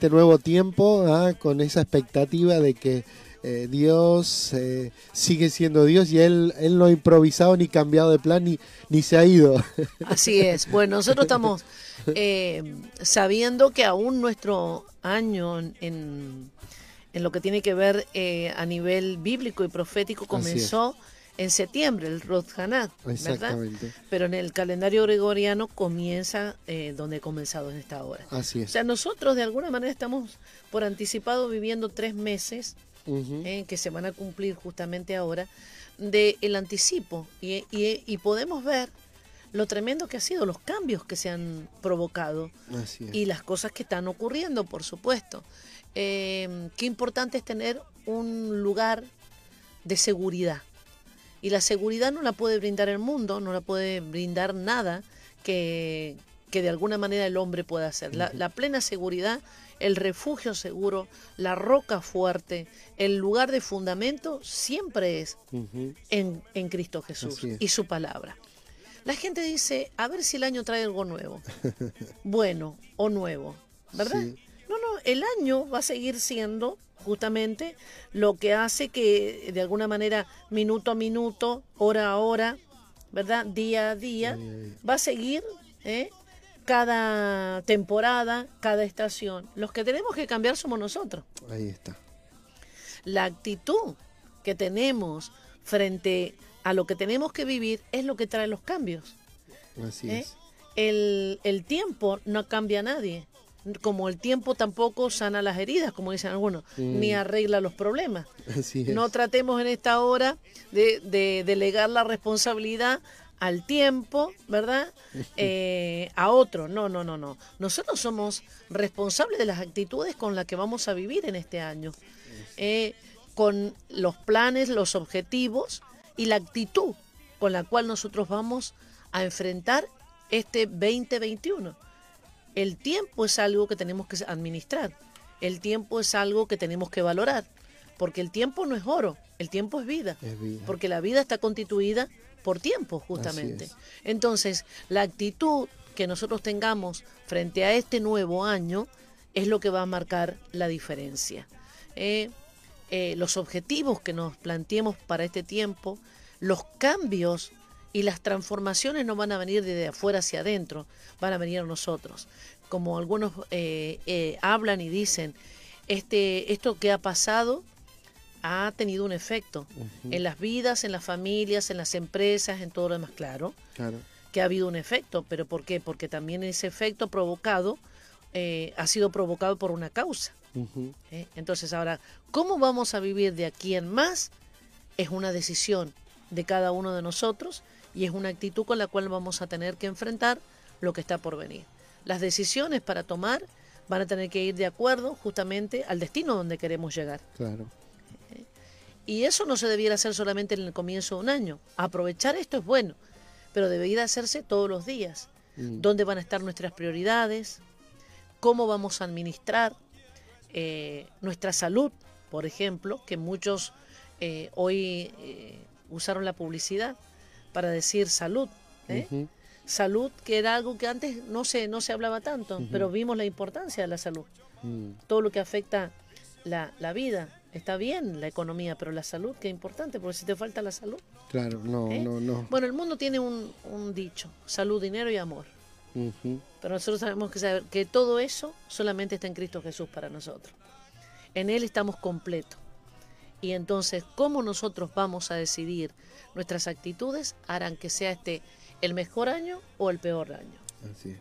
este nuevo tiempo ¿ah? con esa expectativa de que eh, Dios eh, sigue siendo Dios y él, él no ha improvisado ni cambiado de plan ni, ni se ha ido. Así es. Bueno, nosotros estamos eh, sabiendo que aún nuestro año en, en lo que tiene que ver a nivel bíblico y profético comenzó en septiembre, el Rosh ¿verdad? Exactamente. Pero en el calendario gregoriano comienza donde ha comenzado en esta hora. Así es. O sea, nosotros de alguna manera estamos por anticipado viviendo tres meses eh, que se van a cumplir justamente ahora, del el anticipo. Y, podemos ver lo tremendo que ha sido, los cambios que se han provocado y las cosas que están ocurriendo, por supuesto. Eh, qué importante es tener un lugar de seguridad. Y la seguridad no la puede brindar el mundo, no la puede brindar nada que, que de alguna manera el hombre pueda hacer. La, la plena seguridad el refugio seguro, la roca fuerte, el lugar de fundamento siempre es en, Cristo Jesús y su palabra. La gente dice, a ver si el año trae algo nuevo, bueno o nuevo, ¿verdad? No, no, el año va a seguir siendo justamente lo que hace que de alguna manera minuto a minuto, hora a hora, ¿verdad? Día a día, va a seguir ¿eh? cada temporada, cada estación. Los que tenemos que cambiar somos nosotros. Ahí está. La actitud que tenemos frente a lo que tenemos que vivir es lo que trae los cambios. Así ¿Eh? es. El, tiempo no cambia a nadie. Como el tiempo tampoco sana las heridas, como dicen algunos, ni arregla los problemas. Así No tratemos en esta hora de, de delegar la responsabilidad al tiempo, ¿verdad? Eh, a otro. No, no, no, no. Nosotros somos responsables de las actitudes con las que vamos a vivir en este año. Eh, con los planes, los objetivos y la actitud con la cual nosotros vamos a enfrentar este 2021. El tiempo es algo que tenemos que administrar. El tiempo es algo que tenemos que valorar. Porque el tiempo no es oro, el tiempo es vida. Es vida. Porque la vida está constituida por tiempo, justamente. Entonces, la actitud que nosotros tengamos frente a este nuevo año es lo que va a marcar la diferencia. Eh, eh, los objetivos que nos planteemos para este tiempo, los cambios y las transformaciones no van a venir desde afuera hacia adentro, van a venir a nosotros. Como algunos eh, hablan y dicen, este, esto que ha pasado ha tenido un efecto en las vidas, en las familias, en las empresas, en todo lo demás, claro, claro. que ha habido un efecto, pero ¿por qué? Porque también ese efecto provocado eh, ha sido provocado por una causa. ¿eh? Entonces ahora, ¿cómo vamos a vivir de aquí en más? Es una decisión de cada uno de nosotros y es una actitud con la cual vamos a tener que enfrentar lo que está por venir. Las decisiones para tomar van a tener que ir de acuerdo justamente al destino donde queremos llegar. Claro. Y eso no se debiera hacer solamente en el comienzo de un año. Aprovechar esto es bueno, pero debería hacerse todos los días. Mm. ¿Dónde van a estar nuestras prioridades? ¿Cómo vamos a administrar eh, nuestra salud, por ejemplo? Que muchos eh, hoy eh, usaron la publicidad para decir salud. Salud, que era algo que antes no se, no se hablaba tanto, pero vimos la importancia de la salud. Mm. Todo lo que afecta la, la vida, está bien la economía, pero la salud, qué importante, porque si te falta la salud. Claro, no, ¿eh? no, no. Bueno, el mundo tiene un, dicho, salud, dinero y amor. Pero nosotros sabemos que, saber que todo eso solamente está en Cristo Jesús para nosotros. En Él estamos completos. Y entonces, ¿cómo nosotros vamos a decidir nuestras actitudes harán que sea este el mejor año o el peor año? Así es.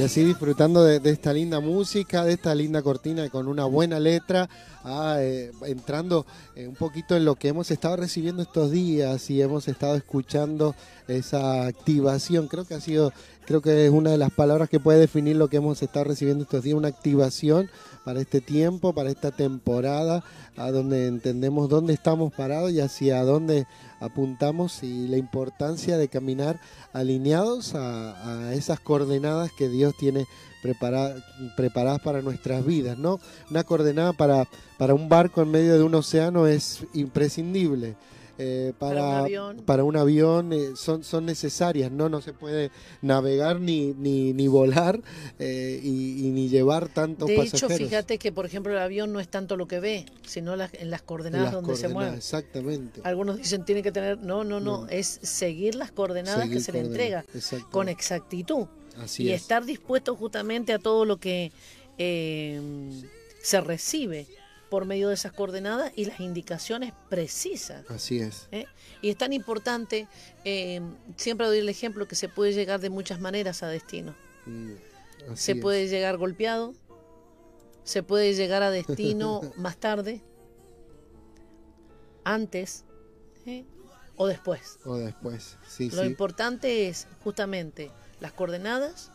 Y así disfrutando de, esta linda música, de esta linda cortina con una buena letra, ah, eh, entrando eh, un poquito en lo que hemos estado recibiendo estos días y hemos estado escuchando esa activación. Creo que ha sido, creo que es una de las palabras que puede definir lo que hemos estado recibiendo estos días, una activación para este tiempo, para esta temporada, a donde entendemos dónde estamos parados y hacia dónde apuntamos y la importancia de caminar alineados a, esas coordenadas que Dios tiene preparadas para nuestras vidas, ¿no? Una coordenada para, para un barco en medio de un océano es imprescindible. Eh, para, para, un avión, eh, son, son necesarias, ¿no? No se puede navegar ni, ni, ni volar eh, y, ni llevar tantos de pasajeros. De hecho, fíjate que, por ejemplo, el avión no es tanto lo que ve, sino en las coordenadas donde se mueve. Exactamente. Algunos dicen tiene que tener, no, no, no, es seguir las coordenadas que se le entrega con exactitud. y estar dispuesto justamente a todo lo que se recibe por medio de esas coordenadas y las indicaciones precisas. Así es. ¿Eh? Y es tan importante, eh, siempre doy el ejemplo que se puede llegar de muchas maneras a destino. Mm, se puede llegar golpeado, se puede llegar a destino más tarde, antes ¿eh? o después. O después, sí. Lo importante es justamente las coordenadas,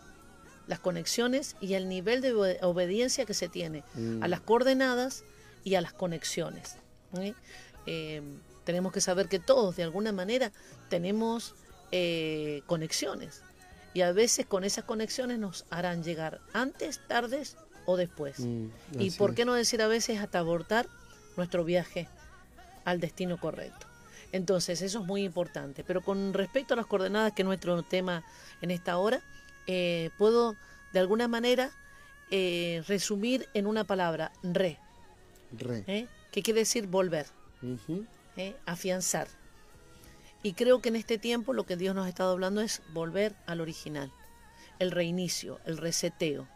las conexiones y el nivel de obediencia que se tiene mm. a las coordenadas y a las conexiones. Eh, tenemos que saber que todos de alguna manera tenemos eh, conexiones y a veces con esas conexiones nos harán llegar antes, tardes o después. Mm, y por qué no decir a veces hasta abortar nuestro viaje al destino correcto. Entonces, eso es muy importante. Pero con respecto a las coordenadas, que es nuestro tema en esta hora, eh, puedo de alguna manera resumir en una palabra, re. ¿Eh? ¿Qué quiere decir volver? ¿Eh? Afianzar. Y creo que en este tiempo lo que Dios nos ha estado hablando es volver al original, el reinicio, el reseteo,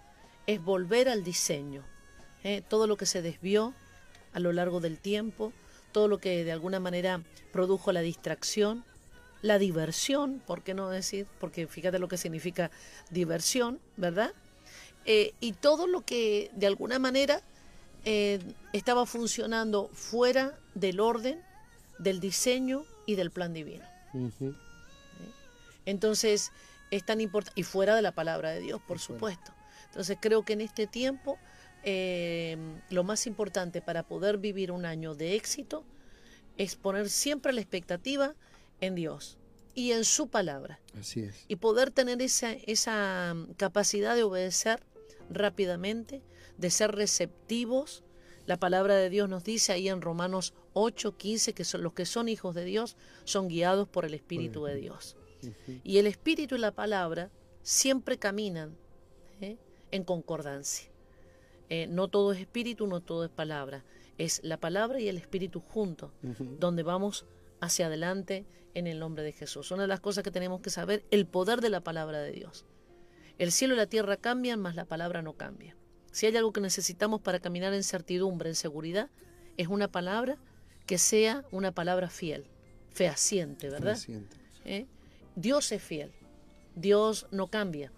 es volver al diseño. ¿eh? Todo lo que se desvió a lo largo del tiempo, todo lo que de alguna manera produjo la distracción, la diversión, ¿por qué no decir? Porque fíjate lo que significa diversión, ¿verdad? y todo lo que de alguna manera eh, estaba funcionando fuera del orden, del diseño y del plan divino. Entonces, es tan importante, y fuera de la palabra de Dios, por supuesto. Entonces, creo que en este tiempo, eh, lo más importante para poder vivir un año de éxito es poner siempre la expectativa en Dios y en su palabra. Así es. Y poder tener esa, esa capacidad de obedecer rápidamente, de ser receptivos. La palabra de Dios nos dice ahí en Romanos 8, 15 que son, los que son hijos de Dios son guiados por el Espíritu de Dios. Y el Espíritu y la palabra siempre caminan ¿eh? en concordancia. Eh, no todo es espíritu, no todo es palabra. Es la palabra y el espíritu juntos, donde vamos hacia adelante en el nombre de Jesús. Una de las cosas que tenemos que saber, el poder de la palabra de Dios. El cielo y la tierra cambian, mas la palabra no cambia. Si hay algo que necesitamos para caminar en certidumbre, en seguridad, es una palabra que sea una palabra fiel, fehaciente, ¿verdad? ¿Eh? Dios es fiel, Dios no cambia.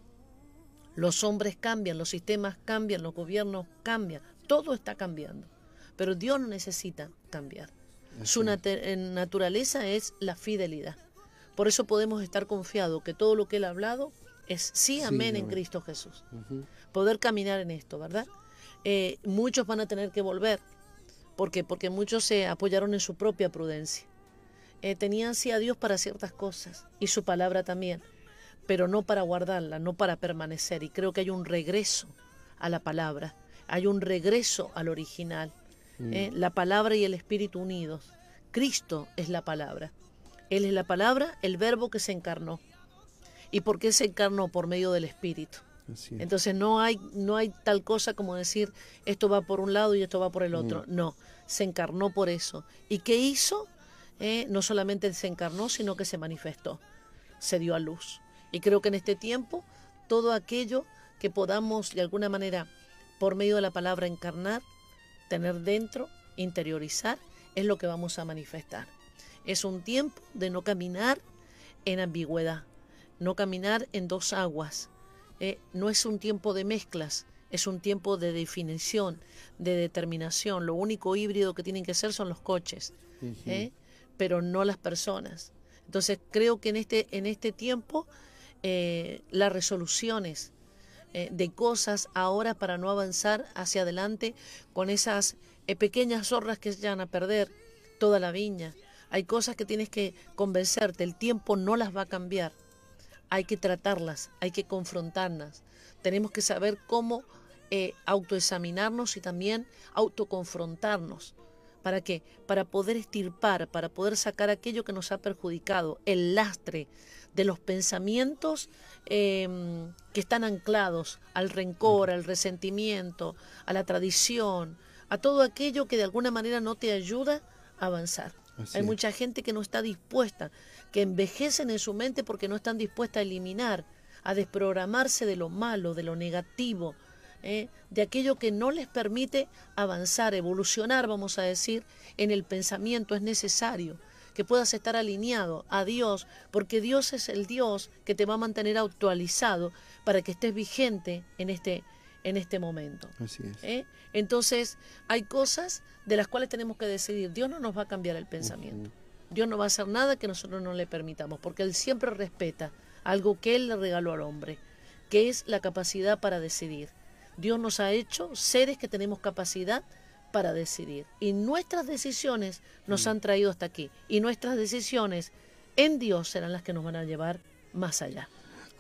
Los hombres cambian, los sistemas cambian, los gobiernos cambian, todo está cambiando. Pero Dios no necesita cambiar. Su naturaleza es la fidelidad. Por eso podemos estar confiados que todo lo que Él ha hablado es sí, amén en Cristo Jesús. Poder caminar en esto, ¿verdad? Eh, muchos van a tener que volver. ¿Por qué? Porque muchos se apoyaron en su propia prudencia. Eh, tenían sí a Dios para ciertas cosas y su palabra también, pero no para guardarla, no para permanecer. Y creo que hay un regreso a la palabra, hay un regreso al original. ¿eh? Mm. la palabra y el Espíritu unidos. Cristo es la palabra. Él es la palabra, el verbo que se encarnó y por qué se encarnó por medio del Espíritu. Entonces no hay, no hay tal cosa como decir esto va por un lado y esto va por el otro. Mm. No, se encarnó por eso. ¿Y qué hizo? Eh, no solamente se encarnó, sino que se manifestó, se dio a luz. Y creo que en este tiempo todo aquello que podamos de alguna manera, por medio de la palabra encarnar, tener dentro, interiorizar, es lo que vamos a manifestar. Es un tiempo de no caminar en ambigüedad, no caminar en dos aguas. Eh, no es un tiempo de mezclas, es un tiempo de definición, de determinación. Lo único híbrido que tienen que ser son los coches, ¿eh? pero no las personas. Entonces creo que en este, en este tiempo eh, las resoluciones de cosas ahora para no avanzar hacia adelante con esas pequeñas zorras que se van a perder toda la viña. Hay cosas que tienes que convencerte, el tiempo no las va a cambiar hay que tratarlas, hay que confrontarlas. Tenemos que saber cómo eh, autoexaminarnos y también autoconfrontarnos. ¿Para qué? Para poder estirpar, para poder sacar aquello que nos ha perjudicado, el lastre de los pensamientos em, que están anclados al rencor, al resentimiento, a la tradición, a todo aquello que de alguna manera no te ayuda a avanzar. Hay mucha gente que no está dispuesta que envejecen en su mente porque no están dispuestas a eliminar, a desprogramarse de lo malo, de lo negativo, ¿eh? de aquello que no les permite avanzar, evolucionar, vamos a decir, en el pensamiento. Es necesario que puedas estar alineado a Dios, porque Dios es el Dios que te va a mantener actualizado para que estés vigente en este, en este momento. Así es. ¿eh? Entonces, hay cosas de las cuales tenemos que decidir. Dios no nos va a cambiar el pensamiento. Dios no va a hacer nada que nosotros no le permitamos, porque Él siempre respeta algo que Él le regaló al hombre, que es la capacidad para decidir. Dios nos ha hecho seres que tenemos capacidad para decidir. Y nuestras decisiones nos mm. han traído hasta aquí. Y nuestras decisiones en Dios serán las que nos van a llevar más allá.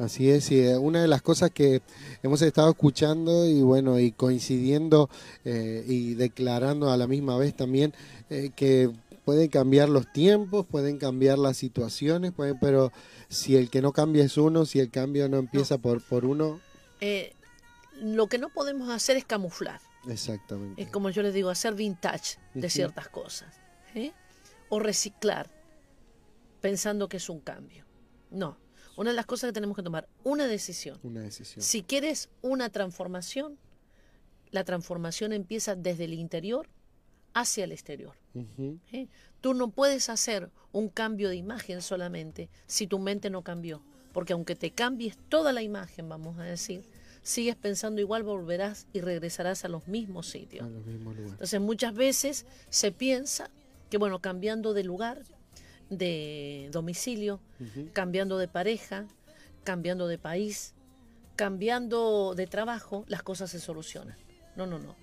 Así es, y eh, una de las cosas que hemos estado escuchando y bueno, y coincidiendo eh, y declarando a la misma vez también eh, que pueden cambiar los tiempos, pueden cambiar las situaciones, pueden, pero si el que no cambia es uno, si el cambio no empieza Por, por uno... Eh, lo que no podemos hacer es camuflar. Exactamente. Es como yo les digo, hacer vintage de ciertas cosas. ¿eh? O reciclar pensando que es un cambio. No. Una de las cosas que tenemos que tomar, una decisión. Una decisión. Si quieres una transformación, la transformación empieza desde el interior hacia el exterior. ¿Eh? Tú no puedes hacer un cambio de imagen solamente si tu mente no cambió, porque aunque te cambies toda la imagen, vamos a decir, sigues pensando igual, volverás y regresarás a los mismos sitios. Entonces muchas veces se piensa que, bueno, cambiando de lugar, de domicilio, cambiando de pareja, cambiando de país, cambiando de trabajo, las cosas se solucionan. No, no, no.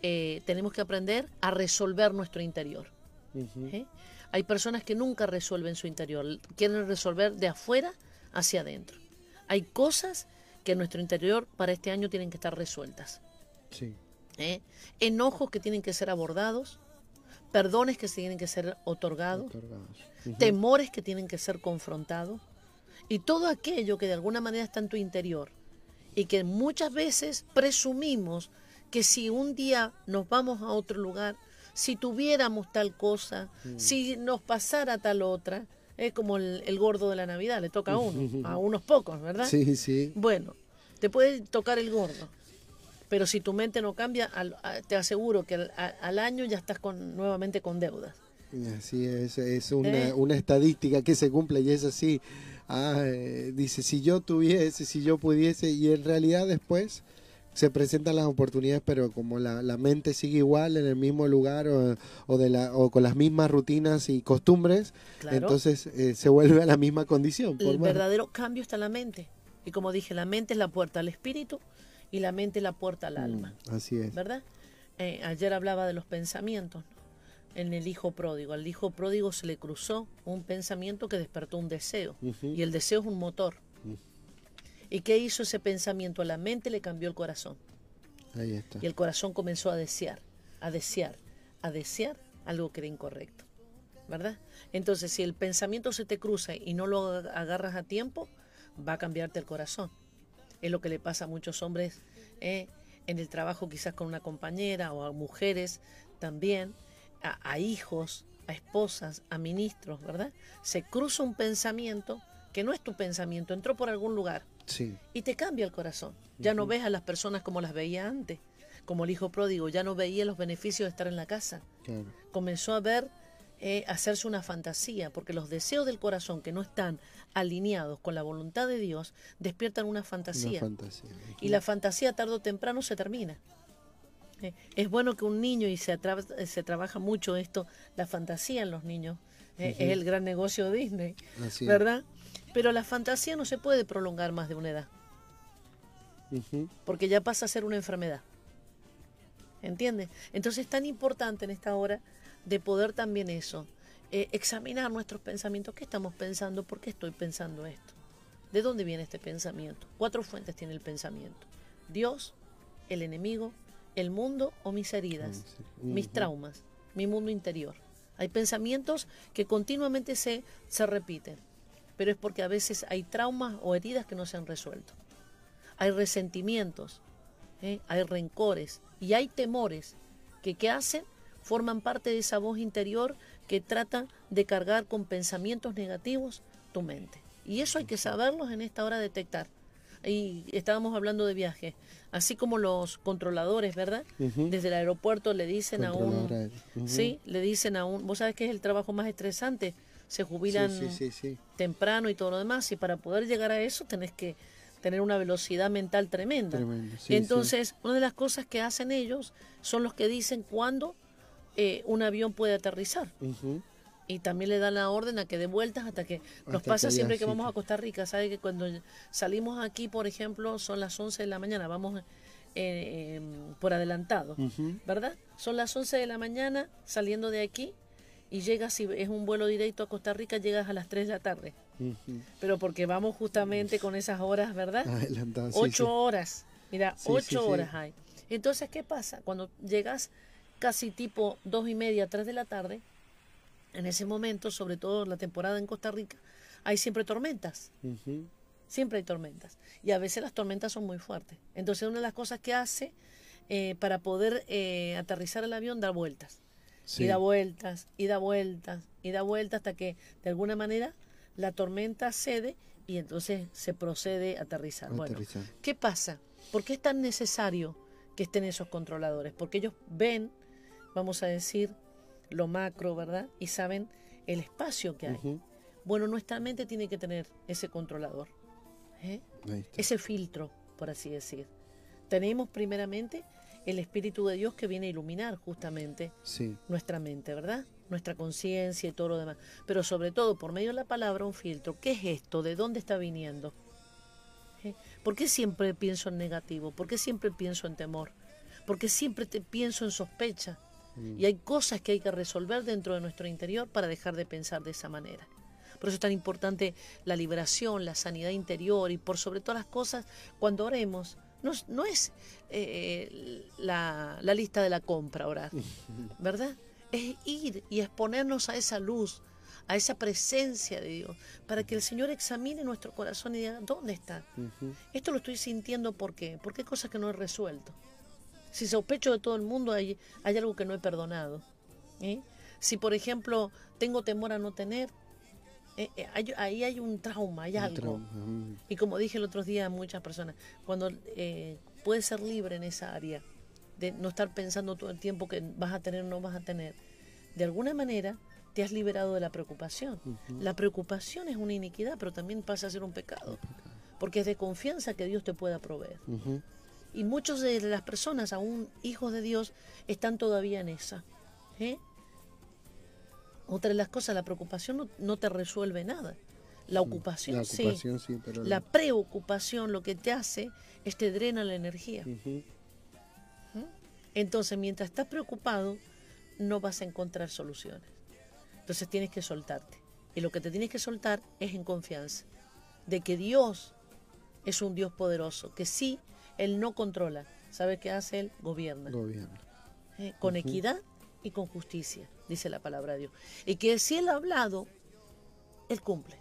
Eh, tenemos que aprender a resolver nuestro interior. ¿eh? Hay personas que nunca resuelven su interior, quieren resolver de afuera hacia adentro. Hay cosas que en nuestro interior para este año tienen que estar resueltas. ¿Eh? Enojos que tienen que ser abordados, perdones que tienen que ser otorgados, temores que tienen que ser confrontados y todo aquello que de alguna manera está en tu interior y que muchas veces presumimos que si un día nos vamos a otro lugar, si tuviéramos tal cosa, mm. si nos pasara tal otra, es como el, gordo de la Navidad, le toca a uno, a unos pocos, ¿verdad? Sí, sí. Bueno, te puede tocar el gordo, pero si tu mente no cambia, te aseguro que al, año ya estás con, nuevamente con deudas. Así es, es una, ¿Eh? una estadística que se cumple y es así. Ah, eh, dice, si yo tuviese, si yo pudiese, y en realidad después se presentan las oportunidades, pero como la, mente sigue igual en el mismo lugar o, de la, o con las mismas rutinas y costumbres, entonces eh, se vuelve a la misma condición. el verdadero cambio está en la mente. Y como dije, la mente es la puerta al espíritu y la mente la puerta al alma. Mm, así es. ¿Verdad? Eh, ayer hablaba de los pensamientos. En el hijo pródigo. Al hijo pródigo se le cruzó un pensamiento que despertó un deseo. Y el deseo es un motor. ¿Y qué hizo ese pensamiento? A la mente le cambió el corazón. Ahí está. Y el corazón comenzó a desear, a desear, a desear algo que era incorrecto. ¿Verdad? Entonces, si el pensamiento se te cruza y no lo agarras a tiempo, va a cambiarte el corazón. Es lo que le pasa a muchos hombres eh, en el trabajo, quizás con una compañera o a mujeres también, a, a hijos, a esposas, a ministros, ¿verdad? Se cruza un pensamiento que no es tu pensamiento, entró por algún lugar y te cambia el corazón. Ya no ves a las personas como las veía antes, como el hijo pródigo, ya no veía los beneficios de estar en la casa. Comenzó a ver eh, hacerse una fantasía, porque los deseos del corazón que no están alineados con la voluntad de Dios despiertan una fantasía. Y la fantasía tarde o temprano se termina. Eh, es bueno que un niño, y se, se trabaja mucho esto, la fantasía en los niños, eh, es el gran negocio de Disney, ¿verdad? Pero la fantasía no se puede prolongar más de una edad, porque ya pasa a ser una enfermedad. ¿Entiendes? Entonces es tan importante en esta hora de poder también eso, eh, examinar nuestros pensamientos, qué estamos pensando, por qué estoy pensando esto, de dónde viene este pensamiento. Cuatro fuentes tiene el pensamiento. Dios, el enemigo, el mundo o mis heridas, mis traumas, mi mundo interior. Hay pensamientos que continuamente se, se repiten, pero es porque a veces hay traumas o heridas que no se han resuelto. Hay resentimientos, ¿eh? hay rencores y hay temores que ¿qué hacen? Forman parte de esa voz interior que trata de cargar con pensamientos negativos tu mente. Y eso hay que saberlos en esta hora detectar. Y estábamos hablando de viajes, así como los controladores, ¿verdad? Desde el aeropuerto le dicen a un, sí, le dicen a un, vos sabes que es el trabajo más estresante, se jubilan temprano y todo lo demás, y para poder llegar a eso tenés que tener una velocidad mental tremenda. Entonces, una de las cosas que hacen ellos son los que dicen cuándo eh, un avión puede aterrizar. Y también le dan la orden a que dé vueltas hasta que nos pasa siempre que vamos a Costa Rica. ¿Sabe que cuando salimos aquí, por ejemplo, son las 11 de la mañana, vamos eh, em, por adelantado, ¿verdad? Son las 11 de la mañana saliendo de aquí y llegas, si es un vuelo directo a Costa Rica, llegas a las 3 de la tarde. Pero porque vamos justamente con esas horas, ¿verdad? Ocho horas. Mira, ocho horas hay. Entonces, ¿qué pasa? Cuando llegas casi tipo dos y media, tres de la tarde, en ese momento, sobre todo en la temporada en Costa Rica, hay siempre tormentas. Siempre hay tormentas. Y a veces las tormentas son muy fuertes. Entonces una de las cosas que hace eh, para poder eh, aterrizar el avión, da vueltas. Y da vueltas, y da vueltas, y da vueltas hasta que de alguna manera la tormenta cede y entonces se procede a aterrizar. Bueno, ¿qué pasa? ¿Por qué es tan necesario que estén esos controladores? Porque ellos ven vamos a decir, lo macro, ¿verdad? Y saben el espacio que hay. Bueno, nuestra mente tiene que tener ese controlador, ¿eh? ese filtro, por así decir. Tenemos primeramente el Espíritu de Dios que viene a iluminar justamente nuestra mente, ¿verdad? Nuestra conciencia y todo lo demás. Pero sobre todo, por medio de la palabra, un filtro. ¿Qué es esto? ¿De dónde está viniendo? ¿Eh? ¿Por qué siempre pienso en negativo? ¿Por qué siempre pienso en temor? ¿Por qué siempre te pienso en sospecha? Mm. Y hay cosas que hay que resolver dentro de nuestro interior para dejar de pensar de esa manera. Por eso es tan importante la liberación, la sanidad interior y por sobre todas las cosas, cuando oremos, no, no es eh, la, la, lista de la compra orar, ¿verdad? Es ir y exponernos a esa luz, a esa presencia de Dios, para que el Señor examine nuestro corazón y diga, ¿dónde está? Esto lo estoy sintiendo ¿por qué? Porque hay cosas que no he resuelto. Si sospecho de todo el mundo, hay, hay algo que no he perdonado. ¿eh? Si, por ejemplo, tengo temor a no tener, eh, eh, ahí hay un trauma, hay algo. Mm. Y como dije el otro día a muchas personas, cuando puedes ser libre en esa área, de no estar pensando todo el tiempo que vas a tener o no vas a tener, de alguna manera te has liberado de la preocupación. La preocupación es una iniquidad, pero también pasa a ser un pecado, porque es de confianza que Dios te pueda proveer. Y muchos de las personas, aún hijos de Dios, están todavía en esa. ¿eh? Otra de las cosas, la preocupación no, te resuelve nada. La ocupación, la sí. La preocupación lo que te hace es te drena la energía. ¿Mm? Entonces, mientras estás preocupado, no vas a encontrar soluciones. Entonces tienes que soltarte. Y lo que te tienes que soltar es en confianza de que Dios es un Dios poderoso, que sí él no controla. ¿Sabe qué hace Él? Gobierna. Gobierna. ¿Eh? Con equidad y con justicia, dice la palabra de Dios. Y que si Él ha hablado, Él cumple.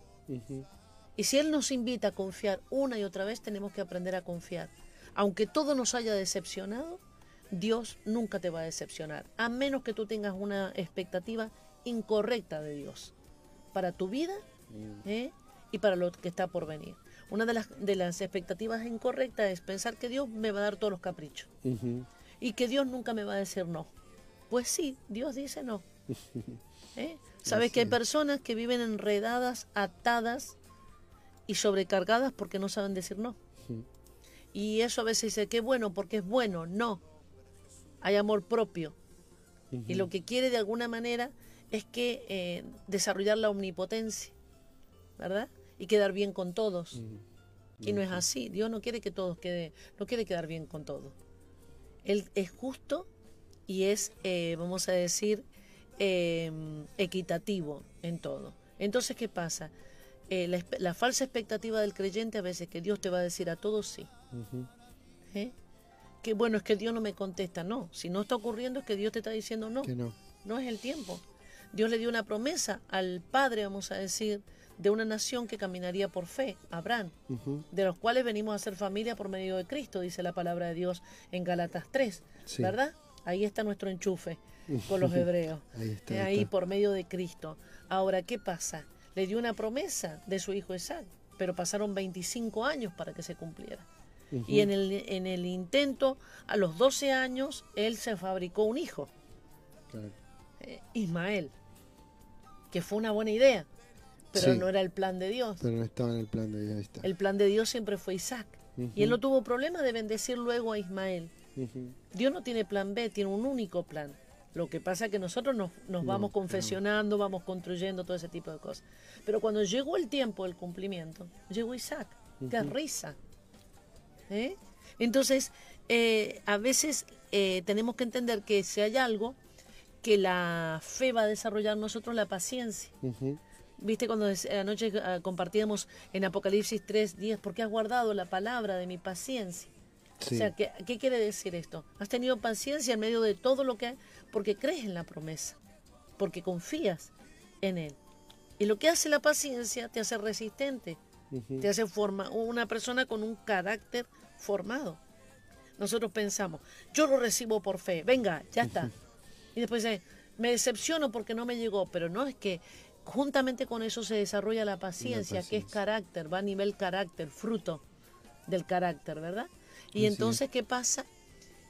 Y si Él nos invita a confiar una y otra vez, tenemos que aprender a confiar. Aunque todo nos haya decepcionado, Dios nunca te va a decepcionar, a menos que tú tengas una expectativa incorrecta de Dios para tu vida. ¿eh? y para lo que está por venir. Una de las, de las expectativas incorrectas es pensar que Dios me va a dar todos los caprichos y que Dios nunca me va a decir no. Pues sí, Dios dice no. ¿Eh? Sabes que hay personas que viven enredadas, atadas y sobrecargadas porque no saben decir no. Y eso a veces dice, qué bueno, porque es bueno. No. Hay amor propio. Y lo que quiere de alguna manera es que eh, desarrollar la omnipotencia, ¿verdad? Y quedar bien con todos. Y no es así. Dios no quiere que todos quede, no quiere quedar bien con todos. Él es justo y es, eh, vamos a decir, em, equitativo en todo. Entonces, ¿qué pasa? Eh, la, falsa expectativa del creyente a veces que Dios te va a decir a todos sí. ¿Eh? Que bueno, es que Dios no me contesta. No, si no está ocurriendo es que Dios te está diciendo no. no. No es el tiempo. Dios le dio una promesa al padre, vamos a decir, de una nación que caminaría por fe, Abraham, de los cuales venimos a ser familia por medio de Cristo, dice la palabra de Dios en Galatas 3, ¿verdad? Ahí está nuestro enchufe con los hebreos, ahí, está, ahí por medio de Cristo. Ahora, ¿qué pasa? Le dio una promesa de su hijo Isaac, pero pasaron 25 años para que se cumpliera. Y en el, en el intento, a los 12 años, él se fabricó un hijo, eh, Ismael, que fue una buena idea, pero no era el plan de Dios. Pero no estaba en el plan de Dios. El plan de Dios siempre fue Isaac. Y él no tuvo problema de bendecir luego a Ismael. Dios no tiene plan B, tiene un único plan. Lo que pasa es que nosotros nos, vamos confesionando, vamos construyendo todo ese tipo de cosas. Pero cuando llegó el tiempo del cumplimiento, llegó Isaac. ¡Qué risa! ¿Eh? Entonces, eh, a veces eh, tenemos que entender que si hay algo que la fe va a desarrollar nosotros, la paciencia. Viste cuando anoche ah, compartíamos en Apocalipsis 3, 10, porque has guardado la palabra de mi paciencia. O sea, ¿qué, ¿qué, quiere decir esto? Has tenido paciencia en medio de todo lo que porque crees en la promesa, porque confías en Él. Y lo que hace la paciencia te hace resistente, te hace forma, una persona con un carácter formado. Nosotros pensamos, yo lo recibo por fe, venga, ya está. Y después dice, me decepciono porque no me llegó, pero no es que juntamente con eso se desarrolla la paciencia, que es carácter, va a nivel carácter, fruto del carácter, ¿verdad? Y entonces, ¿qué pasa?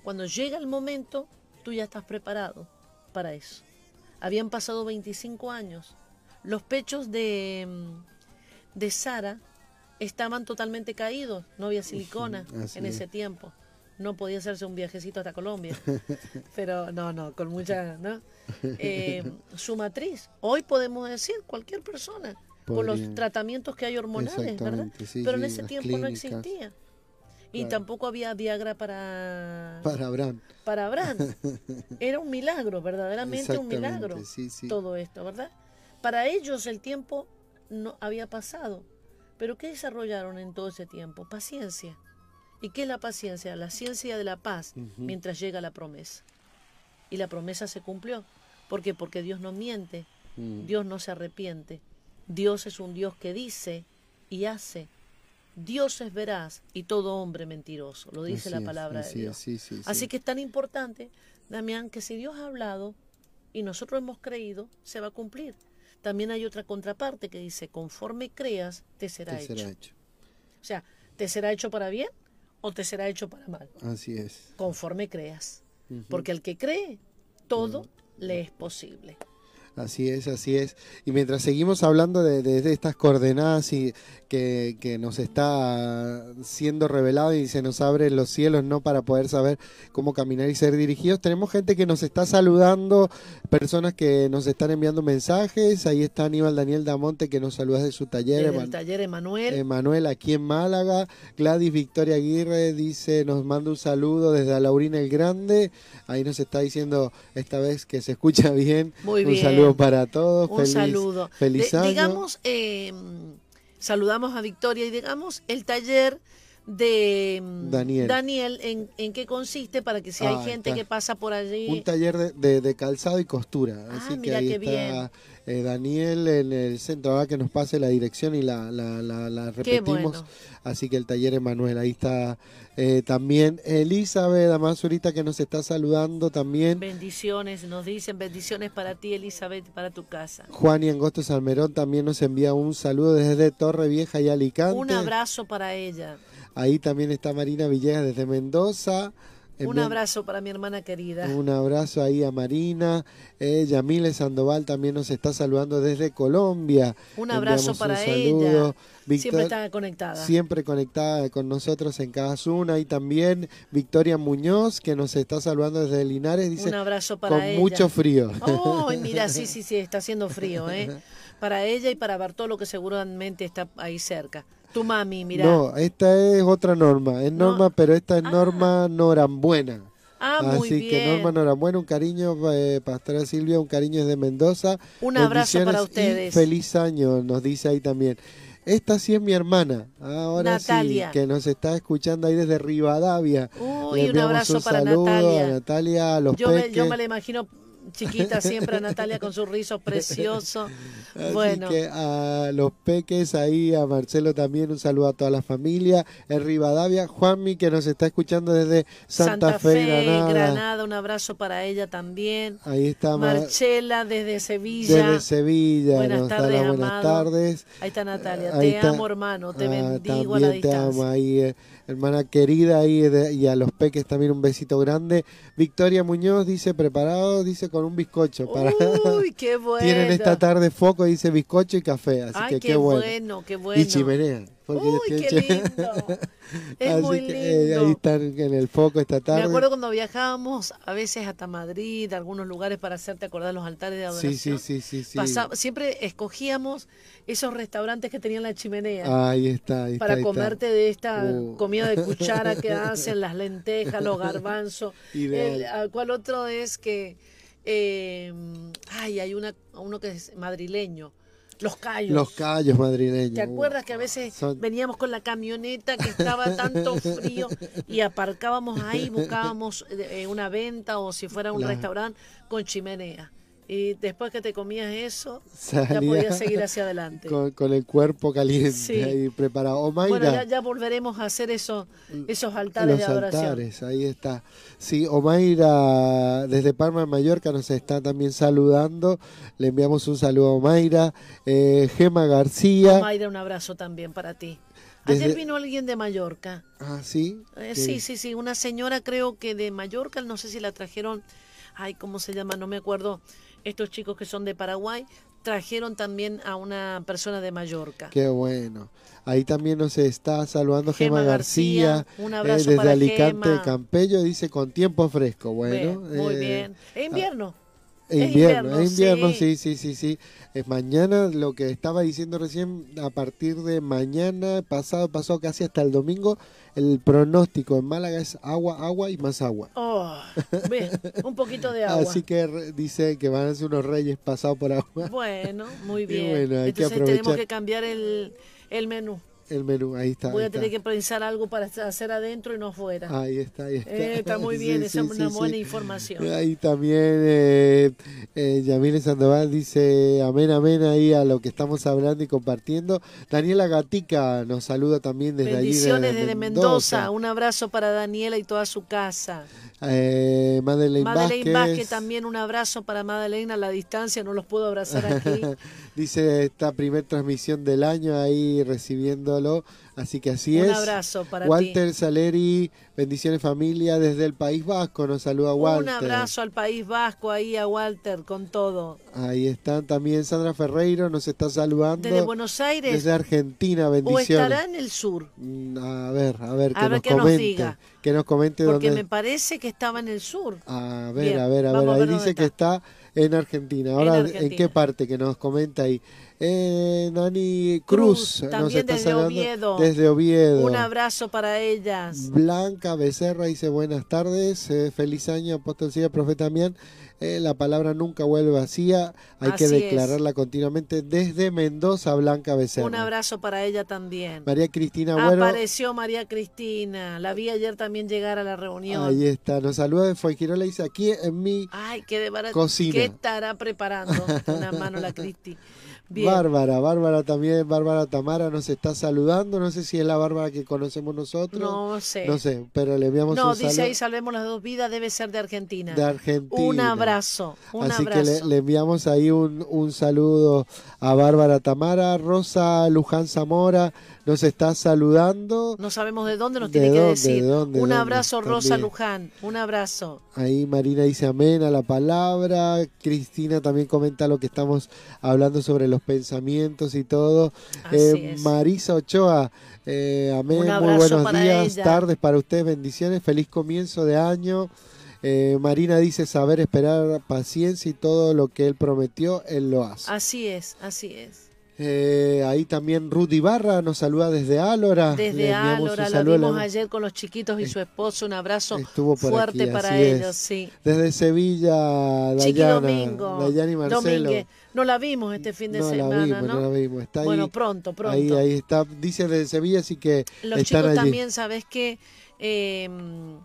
Cuando llega el momento, tú ya estás preparado para eso. Habían pasado 25 años. Los pechos de, mm, de Sara estaban totalmente caídos, no había silicona en ese tiempo. No podía hacerse un viajecito hasta Colombia. Pero no, no, con mucha, ¿no? Eh, su matriz. Hoy podemos decir cualquier persona, con los tratamientos que hay hormonales, ¿verdad? Pero en ese tiempo no existía. Y tampoco había Viagra para... Para Abraham. Para Abraham. Era un milagro, verdaderamente un milagro. Todo esto, ¿verdad? Para ellos el tiempo no había pasado. Pero ¿qué desarrollaron en todo ese tiempo? Paciencia. ¿Y qué es la paciencia? La ciencia de la paz mientras llega la promesa. Y la promesa se cumplió. ¿Por qué? Porque Dios no miente, mm. Dios no se arrepiente. Dios es un Dios que dice y hace. Dios es veraz y todo hombre mentiroso, lo dice la palabra de Dios. así que es tan importante, Damián, que si Dios ha hablado y nosotros hemos creído, se va a cumplir. También hay otra contraparte que dice, conforme creas, te será, hecho. O sea, ¿te será hecho para bien o te será hecho para mal? Así es. Conforme creas. Porque el que cree, todo le es posible. Así es, así es. Y mientras seguimos hablando de, estas coordenadas y que, que, nos está siendo revelado y se nos abren los cielos, ¿no? Para poder saber cómo caminar y ser dirigidos, tenemos gente que nos está saludando, personas que nos están enviando mensajes. Ahí está Aníbal Daniel Damonte que nos saluda de su taller. el taller Emanuel. Emanuel aquí en Málaga. Gladys Victoria Aguirre dice, nos manda un saludo desde Laurina el Grande. Ahí nos está diciendo esta vez que se escucha bien. Muy bien. Un saludo para todos. Un saludo. Feliz año. Digamos, eh, saludamos a Victoria y digamos el taller de Daniel, Daniel en, en, qué consiste para que si hay ah, gente que pasa por allí. Un taller de, de, calzado y costura. Ah, Así que ahí está eh, Daniel en el centro, ahora que nos pase la dirección y la, la, la, repetimos. Así que el taller Emanuel, ahí está eh, también Elizabeth ahorita que nos está saludando también. Bendiciones, nos dicen bendiciones para ti Elizabeth, para tu casa. Juan y Angosto Salmerón también nos envía un saludo desde Torre Vieja y Alicante. Un abrazo para ella. Ahí también está Marina Villegas desde Mendoza. Un abrazo para mi hermana querida. Un abrazo ahí a Marina. Eh, Yamile Sandoval también nos está saludando desde Colombia. Un abrazo para ella. siempre está conectada. Siempre conectada con nosotros en cada zona. Y también Victoria Muñoz, que nos está saludando desde Linares. Dice, Un abrazo para con mucho frío. Oh, mira, sí, sí, sí, está haciendo frío, ¿eh? Para ella y para Bartolo, que seguramente está ahí cerca. Tu mami, mira. No, esta es otra norma. Es norma, pero esta es ah. norma norambuena. Ah, muy Así que Norma Norambuena, un cariño, eh, Pastora Silvia, un cariño desde Mendoza. Un abrazo para ustedes. feliz año, nos dice ahí también. Esta sí es mi hermana, ahora sí, que nos está escuchando ahí desde Rivadavia. Uy, un abrazo para Natalia. A Natalia, los yo yo me la imagino chiquita siempre a Natalia con su rizo precioso. bueno. que a los peques ahí, a Marcelo también un saludo a toda la familia. En Rivadavia, Juanmi que nos está escuchando desde Santa, Fe, Granada. Un abrazo para ella también. Ahí está Marcela desde Sevilla. Desde Sevilla. Buenas tardes, buenas tardes. Ahí está Natalia. te amo, hermano. Te ah, bendigo a la distancia. Te amo ahí. Eh, hermana querida ahí y a los peques también un besito grande. Victoria Muñoz dice preparado, dice con un bizcocho. Para... Uy, qué bueno. Tienen esta tarde foco, dice bizcocho y café, así que qué, qué bueno. qué bueno. Y chimenea. Uy, qué lindo. Es Así muy que, lindo. ahí están en el foco esta tarde. Me acuerdo cuando viajábamos a veces hasta Madrid, a algunos lugares para hacerte acordar los altares de adoración. Sí, sí, sí, sí. siempre escogíamos esos restaurantes que tenían la chimenea. Ahí está, ahí Para comerte de esta uh. comida de cuchara que hacen, las lentejas, los garbanzos. El, ¿Cuál otro es que... Eh, ay, hay una, uno que es madrileño los callos. Los callos madrileños. ¿Te acuerdas que a veces veníamos con la camioneta que estaba tanto frío y aparcábamos ahí, buscábamos eh, una venta o si fuera un restaurante con chimenea? Y después que te comías eso, ya podías seguir hacia adelante. Con, el cuerpo caliente ahí preparado. bueno, ya, volveremos a hacer eso, esos altares de adoración. altares, ahí está. Sí, Omaira desde Palma, Mallorca, nos está también saludando. Le enviamos un saludo a Omaira. Eh, Gema García. Omaira, un abrazo también para ti. Ayer vino alguien de Mallorca. Ah, sí. Eh, sí, sí, sí. Una señora creo que de Mallorca, no sé si la trajeron. Ay, ¿cómo se llama? No me acuerdo estos chicos que son de Paraguay trajeron también a una persona de Mallorca. Qué bueno. Ahí también nos está saludando Gema, García, un abrazo eh, desde Alicante, Campello, dice con tiempo fresco. Bueno, muy bien. ¿Es invierno? Es invierno, es invierno, sí, sí, sí, sí. Es mañana, lo que estaba diciendo recién, a partir de mañana, pasado, pasó casi hasta el domingo, el pronóstico en Málaga es agua, agua y más agua. Oh, un poquito de agua. Así que dice que van a ser unos reyes pasados por agua. Bueno, muy bien. Entonces tenemos que cambiar el, el menú el menú, ahí está. Voy a tener que pensar algo para hacer adentro y no fuera. Ahí está, ahí está. Eh, está muy bien, esa es una buena información. Ahí también eh, eh, Yamile Sandoval dice amén, amén ahí a lo que estamos hablando y compartiendo. Daniela Gatica nos saluda también desde Bendiciones allí. desde Mendoza. Un abrazo para Daniela y toda su casa. Eh, Madeleine, Madeleine Vázquez. también un abrazo para Madeleine a la distancia, no los puedo abrazar aquí. Dice esta primer transmisión del año ahí recibiéndolo, así que así es. Un abrazo para Walter Saleri, bendiciones familia desde el País Vasco, nos saluda Walter. Un abrazo al País Vasco ahí a Walter con todo. Ahí están también Sandra Ferreiro, nos está saludando. Desde Buenos Aires. Desde Argentina, bendiciones. O estará en el sur. Mm, a ver, a ver, que nos comente que nos comente Porque me parece que estaba en el sur. A ver, a ver, a ver, ahí dice que está en Argentina. Ahora, en, qué parte que nos comenta ahí? Eh, Nani Cruz, nos está desde Oviedo. Desde Oviedo. Un abrazo para ellas. Blanca Becerra dice buenas tardes, eh, feliz año, apóstol profeta Mian. Eh, la palabra nunca vuelve vacía, hay que declararla continuamente desde Mendoza, Blanca Becerra. Un abrazo para ella también. María Cristina Bueno. Apareció María Cristina, la vi ayer también llegar a la reunión. Ahí está, nos saluda de Fuengirola, dice aquí en mi Ay, qué de cocina. ¿Qué estará preparando? Una mano la Cristi. Bárbara, Bárbara también, Bárbara Tamara nos está saludando. No sé si es la Bárbara que conocemos nosotros. No sé. No sé, pero le enviamos no, un saludo. No, dice ahí Salvemos las dos vidas, debe ser de Argentina. De Argentina. Un abrazo, un Así abrazo. que le, enviamos ahí un, un saludo a Bárbara Tamara, Rosa Luján Zamora nos está saludando. No sabemos de dónde nos tiene que decir. un abrazo, Rosa Luján. Un abrazo. Ahí Marina dice amén a la palabra. Cristina también comenta lo que estamos hablando sobre los pensamientos y todo. Eh, Marisa Ochoa, eh, amén. Muy buenos días, tardes para ustedes. Bendiciones. Feliz comienzo de año. Eh, Marina dice saber esperar paciencia y todo lo que él prometió, él lo hace. Así es, así es. Eh, ahí también Rudy Barra nos saluda desde Álora. Desde Álora, la vimos ayer con los chiquitos y su esposo. Un abrazo fuerte para ellos, sí. Desde Sevilla, Dayana, Dayana y Marcelo. No la vimos este fin de semana, la vimos, ¿no? la vimos. Está bueno, pronto, pronto. Ahí, ahí está. Dice desde Sevilla, así que Los chicos también, ¿sabes qué? Em,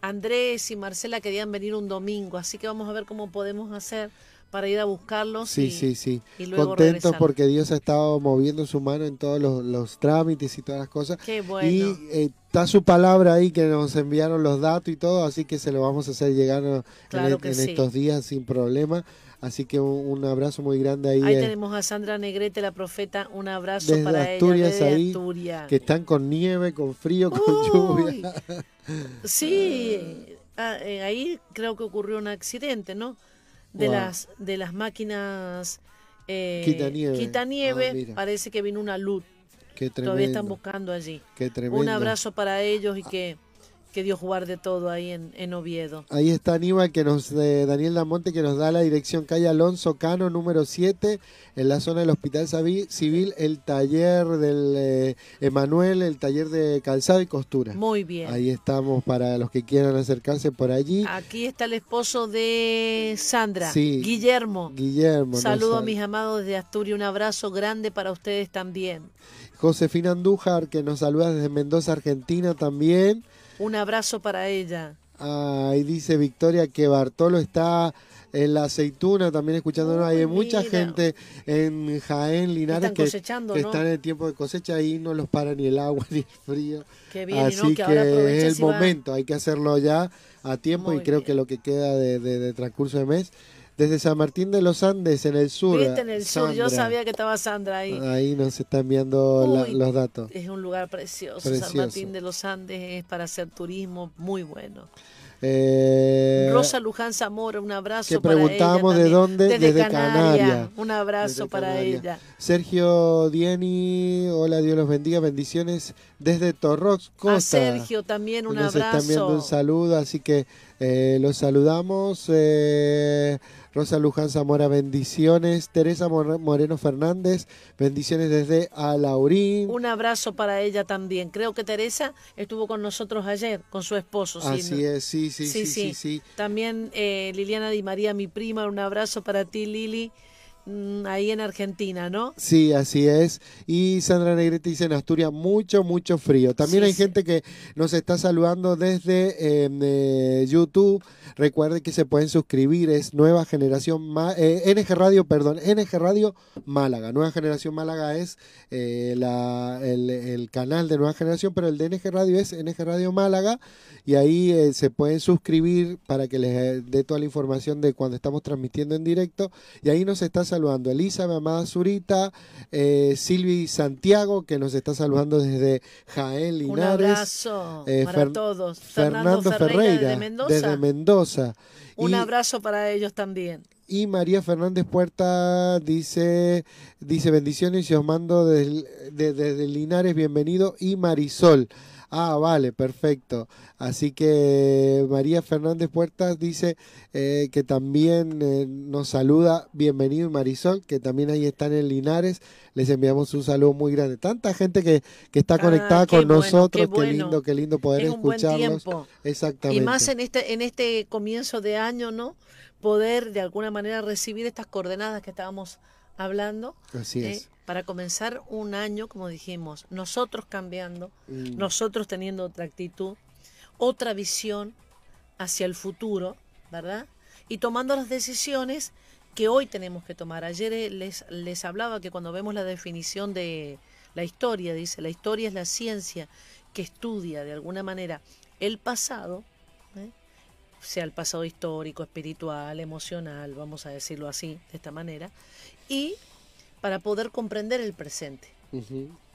Andrés y Marcela querían venir un domingo, así que vamos a ver cómo podemos hacer para ir a buscarlos. Sí, sí, sí. Contentos porque Dios ha estado moviendo su mano en todos los, trámites y todas las cosas. Qué bueno. Y eh, está su palabra ahí que nos enviaron los datos y todo, así que se lo vamos a hacer llegar en, estos días sin problema. Así que un, abrazo muy grande ahí. Ahí tenemos a Sandra Negrete, la profeta. Un abrazo para Asturias ella. Desde Asturias. Que están con nieve, con frío, con lluvia. Sí, ah, eh, ahí creo que ocurrió un accidente, ¿no? De las de las máquinas eh, quita nieve, ah, parece que vino una luz. Todavía están buscando allí. Un abrazo para ellos y que que Dios guarde todo ahí en, Oviedo. Ahí está Aníbal, que nos, de Daniel Damonte, que nos da la dirección calle Alonso Cano, número 7, en la zona del Hospital Civil, el taller del eh, Emanuel, el taller de calzado y costura. Muy bien. Ahí estamos para los que quieran acercarse por allí. Aquí está el esposo de Sandra, Guillermo. Guillermo. Saludo a mis amados de Asturias, un abrazo grande para ustedes también. Josefina Andújar, que nos saluda desde Mendoza, Argentina también. Un abrazo para ella. Ahí dice Victoria que Bartolo está en la aceituna también escuchándonos. Hay mucha gente en Jaén, Linares, que, están en el tiempo de cosecha y no los para ni el agua ni el frío. Así que, es el momento, hay que hacerlo ya a tiempo y creo que lo que queda de transcurso de mes desde San Martín de los Andes, en el sur. Viste, en el sur, yo sabía que estaba Sandra ahí. Ahí nos está enviando los datos. Es un lugar precioso. San Martín de los Andes es para hacer turismo muy bueno. Eh, Rosa Luján Zamora, un abrazo que preguntábamos de dónde, desde, Canarias. Un abrazo para ella. Sergio Dieni, hola, Dios los bendiga, bendiciones desde Torrox, Costa. A Sergio también un abrazo. Nos está enviando un saludo, así que eh, los saludamos. Eh, Rosa Luján Zamora, bendiciones. Teresa Moreno Fernández, bendiciones desde Alaurín. Un abrazo para ella también. Creo que Teresa estuvo con nosotros ayer, con su esposo. Así es, sí sí sí, sí, También eh, Liliana Di María, mi prima, un abrazo para ti, Lili. Mm, ahí en Argentina, ¿no? Sí, así es. Y Sandra Negrete dice en Asturias mucho, mucho frío. También hay gente que nos está saludando desde em, eh, YouTube. Recuerde que se pueden suscribir, es Nueva Generación eh, NG Radio, perdón, NG Radio Málaga. Nueva Generación Málaga es eh, la, el, canal de Nueva Generación, pero el de NG Radio es NG Radio Málaga y ahí se pueden suscribir para que les dé toda la información de cuando estamos transmitiendo en directo y ahí nos está saludando Elisa, mi amada Zurita, eh, Silvi Santiago, que nos está saludando desde Jaén, Linares. Un abrazo eh, para todos. Fernando, Ferreira, desde Mendoza. Un abrazo para ellos también. Y María Fernández Puerta dice, dice bendiciones y os mando desde, desde Linares, bienvenido. Y Marisol. Ah, vale, perfecto. Así que María Fernández Puertas dice eh, que también eh, nos saluda. Bienvenido Marisol, que también ahí están en Linares. Les enviamos un saludo muy grande. Tanta gente que, que está ah, conectada con nosotros. Qué, lindo, qué lindo poder escucharlos. Exactamente. Y más en este, en este comienzo de año, ¿no? Poder de alguna manera recibir estas coordenadas que estábamos hablando. Así eh, es para comenzar un año, como dijimos, nosotros cambiando, mm. nosotros teniendo otra actitud, otra visión hacia el futuro, ¿verdad? Y tomando las decisiones que hoy tenemos que tomar. Ayer eh, les, les hablaba que cuando vemos la definición de la historia, dice, la historia es la ciencia que estudia de alguna manera el pasado, ¿eh? sea el pasado histórico, espiritual, emocional, vamos a decirlo así, de esta manera, y para poder comprender el presente.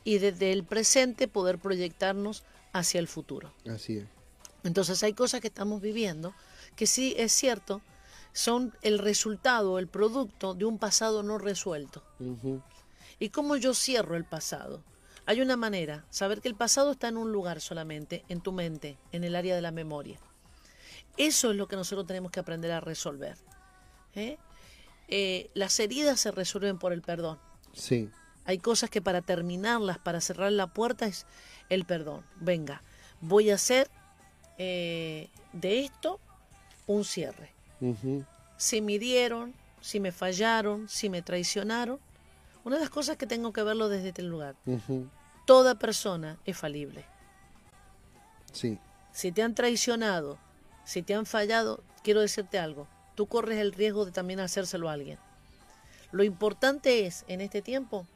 Y desde el presente poder proyectarnos hacia el futuro. Así es. Entonces hay cosas que estamos viviendo que sí es cierto, son el resultado, el producto de un pasado no resuelto. ¿Y cómo yo cierro el pasado? Hay una manera, saber que el pasado está en un lugar solamente, en tu mente, en el área de la memoria. Eso es lo que nosotros tenemos que aprender a resolver. ¿eh? Eh, las heridas se resuelven por el perdón. Sí. Hay cosas que para terminarlas, para cerrar la puerta, es el perdón. Venga, voy a hacer eh, de esto un cierre. Si me dieron, si me fallaron, si me traicionaron, una de las cosas que tengo que verlo desde este lugar toda persona es falible. Sí. Si te han traicionado, si te han fallado, quiero decirte algo, tú corres el riesgo de también hacérselo a alguien. Lo importante es, en este tiempo,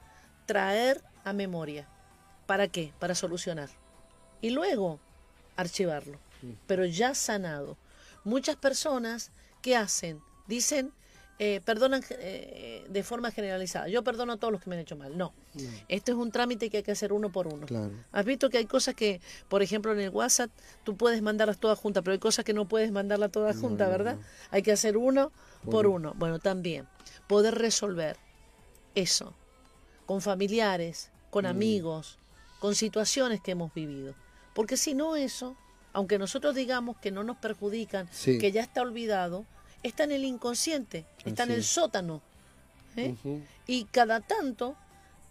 traer a memoria. ¿Para qué? Para solucionar. Y luego, archivarlo. Pero ya sanado. Muchas personas, ¿qué hacen? Dicen, eh, perdonan eh, de forma generalizada. Yo perdono a todos los que me han hecho mal. No. Esto es un trámite que hay que hacer uno por uno. Has visto que hay cosas que, por ejemplo, en el WhatsApp tú puedes mandarlas todas juntas, pero hay cosas que no puedes mandarlas todas juntas, ¿verdad? Hay que hacer uno por uno. Bueno, también poder resolver eso con familiares, con mm. amigos, con situaciones que hemos vivido. Porque si no eso, aunque nosotros digamos que no nos perjudican, que ya está olvidado, está en el inconsciente, está en el sótano. ¿eh? Y cada tanto,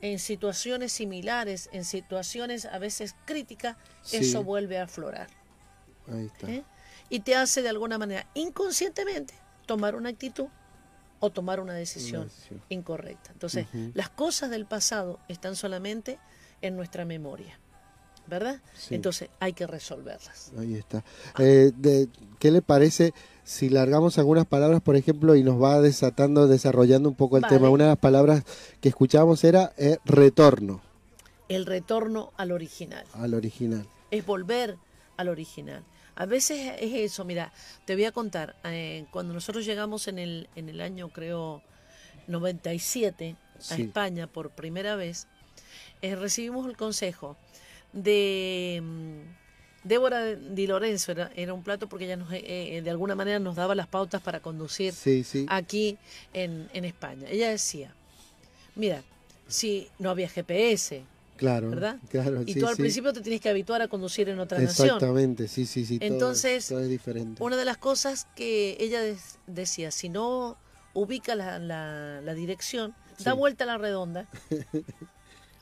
en situaciones similares, en situaciones a veces críticas, eso vuelve a aflorar. Ahí está. ¿eh? Y te hace de alguna manera, inconscientemente, tomar una actitud o tomar una decisión, incorrecta. Entonces, las cosas del pasado están solamente en nuestra memoria. ¿Verdad? Entonces hay que resolverlas. Ahí está. Eh, de, ¿Qué le parece si largamos algunas palabras, por ejemplo, y nos va desatando, desarrollando un poco el tema. Una de las palabras que escuchábamos era eh, retorno. El retorno al original. Al original. Es volver al original. A veces es eso, mira, te voy a contar, eh, cuando nosotros llegamos en el, en el año, creo, 97 a España por primera vez, eh, recibimos el consejo de mm, Débora Di Lorenzo era, un plato porque ella nos, eh, eh, de alguna manera nos daba las pautas para conducir aquí en, España. Ella decía, mira, si no había GPS, Claro, ¿verdad? Claro, y tú al principio te tienes que habituar a conducir en otra nación. Exactamente, sí, sí, sí. Entonces, todo, es diferente. una de las cosas que ella decía, si no ubica la, la dirección, da vuelta a la redonda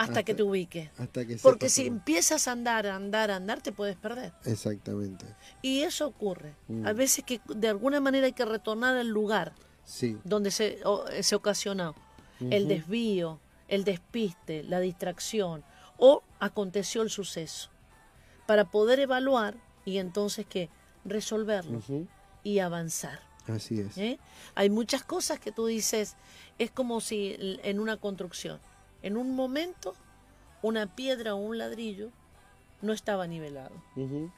hasta, que te ubiques. Porque si empiezas a andar, a andar, a andar, te puedes perder. Exactamente. Y eso ocurre. Mm. A veces que de alguna manera hay que retornar al lugar donde se, se ocasionó el desvío, el despiste, la distracción o aconteció el suceso. Para poder evaluar y entonces que resolverlo y avanzar. Así es. ¿Eh? Hay muchas cosas que tú dices, es como si en una construcción en un momento una piedra o un ladrillo no estaba nivelado.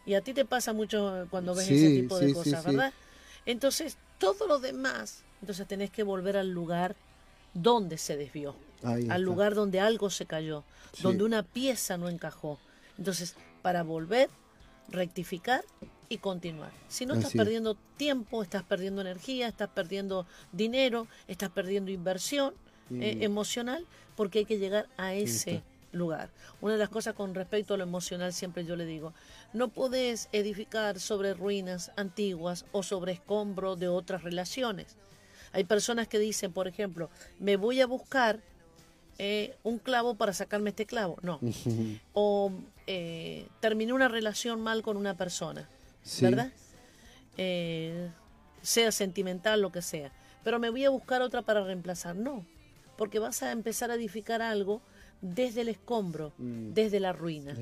Y a ti te pasa mucho cuando ves ese tipo de cosas, ¿verdad? Entonces, todo lo demás, entonces tenés que volver al lugar donde se desvió, al lugar donde algo se cayó, donde una pieza no encajó. Entonces, para volver, rectificar y continuar. Si no, estás perdiendo tiempo, estás perdiendo energía, estás perdiendo dinero, estás perdiendo inversión eh, mm. emocional porque hay que llegar a ese lugar. Una de las cosas con respecto a lo emocional siempre yo le digo, no puedes edificar sobre ruinas antiguas o sobre escombros de otras relaciones. Hay personas que dicen, por ejemplo, me voy a buscar eh, un clavo para sacarme este clavo. No. o eh, terminé una relación mal con una persona, ¿verdad? Eh, sea sentimental, lo que sea. Pero me voy a buscar otra para reemplazar. No porque vas a empezar a edificar algo desde el escombro, mm. desde, la ruina.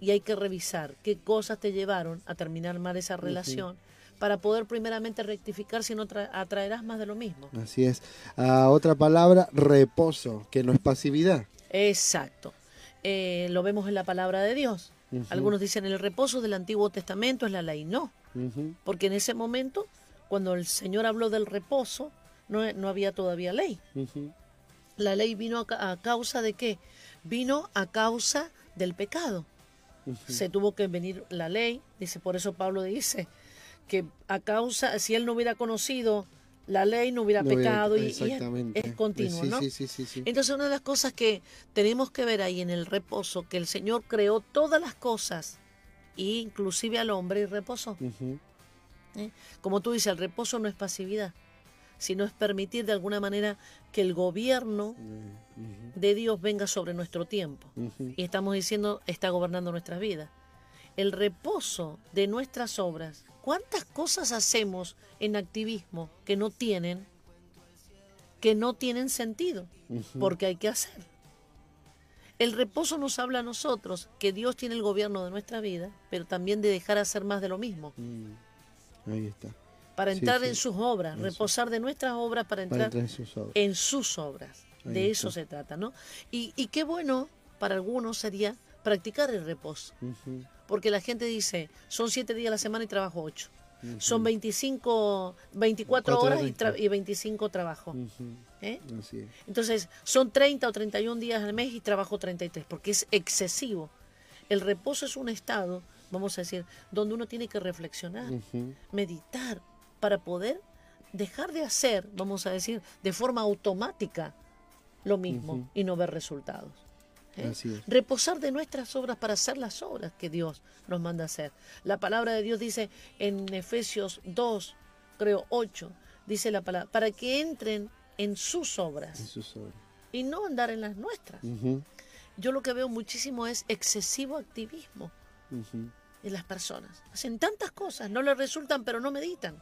Y hay que revisar qué cosas te llevaron a terminar mal esa relación para poder primeramente rectificar, si no atraerás más de lo mismo. Así es. Ah, otra palabra, reposo, que no es pasividad. Exacto. Eh, lo vemos en la palabra de Dios. Algunos dicen el reposo del Antiguo Testamento es la ley. No, porque en ese momento, cuando el Señor habló del reposo, no, no había todavía ley. La ley vino a, causa de qué? Vino a causa del pecado. Se tuvo que venir la ley, dice, por eso Pablo dice que a causa, si él no hubiera conocido la ley, no hubiera pecado y, es, continuo, ¿no? Entonces una de las cosas que tenemos que ver ahí en el reposo, que el Señor creó todas las cosas, inclusive al hombre, y reposó. ¿Eh? Como tú dices, el reposo no es pasividad sino es permitir de alguna manera que el gobierno de Dios venga sobre nuestro tiempo. Y estamos diciendo, está gobernando nuestras vidas. El reposo de nuestras obras. ¿Cuántas cosas hacemos en activismo que no tienen, que no tienen sentido? Porque hay que hacer. El reposo nos habla a nosotros que Dios tiene el gobierno de nuestra vida, pero también de dejar hacer más de lo mismo. Mm. Ahí está para entrar en sus obras, reposar de nuestras obras para entrar, en, sus obras. de eso se trata, ¿no? Y, qué bueno para algunos sería practicar el reposo. Porque la gente dice, son siete días a la semana y trabajo ocho. Son 25, 24 horas y, 25 trabajo. ¿Eh? Entonces, son 30 o 31 días al mes y trabajo 33, porque es excesivo. El reposo es un estado, vamos a decir, donde uno tiene que reflexionar, meditar, para poder dejar de hacer, vamos a decir, de forma automática lo mismo y no ver resultados. ¿eh? Reposar de nuestras obras para hacer las obras que Dios nos manda hacer. La palabra de Dios dice en Efesios 2, creo 8, dice la palabra, para que entren en sus obras, y no andar en las nuestras. Yo lo que veo muchísimo es excesivo activismo en las personas. Hacen tantas cosas, no les resultan, pero no meditan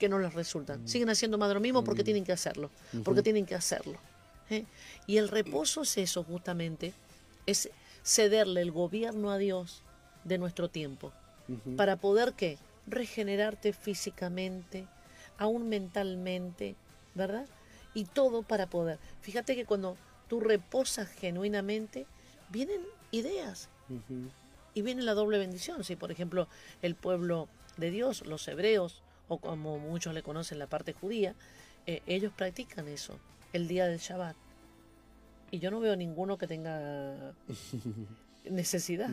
que no les resultan. Siguen haciendo más de lo mismo porque tienen que hacerlo, porque tienen que hacerlo. ¿eh? Y el reposo es eso justamente, es cederle el gobierno a Dios de nuestro tiempo, para poder ¿qué? regenerarte físicamente, aún mentalmente, ¿verdad? Y todo para poder. Fíjate que cuando tú reposas genuinamente, vienen ideas. Y viene la doble bendición. Si, por ejemplo, el pueblo de Dios, los hebreos, o como muchos le conocen la parte judía, eh, ellos practican eso, el día del Shabbat. Y yo no veo ninguno que tenga necesidad.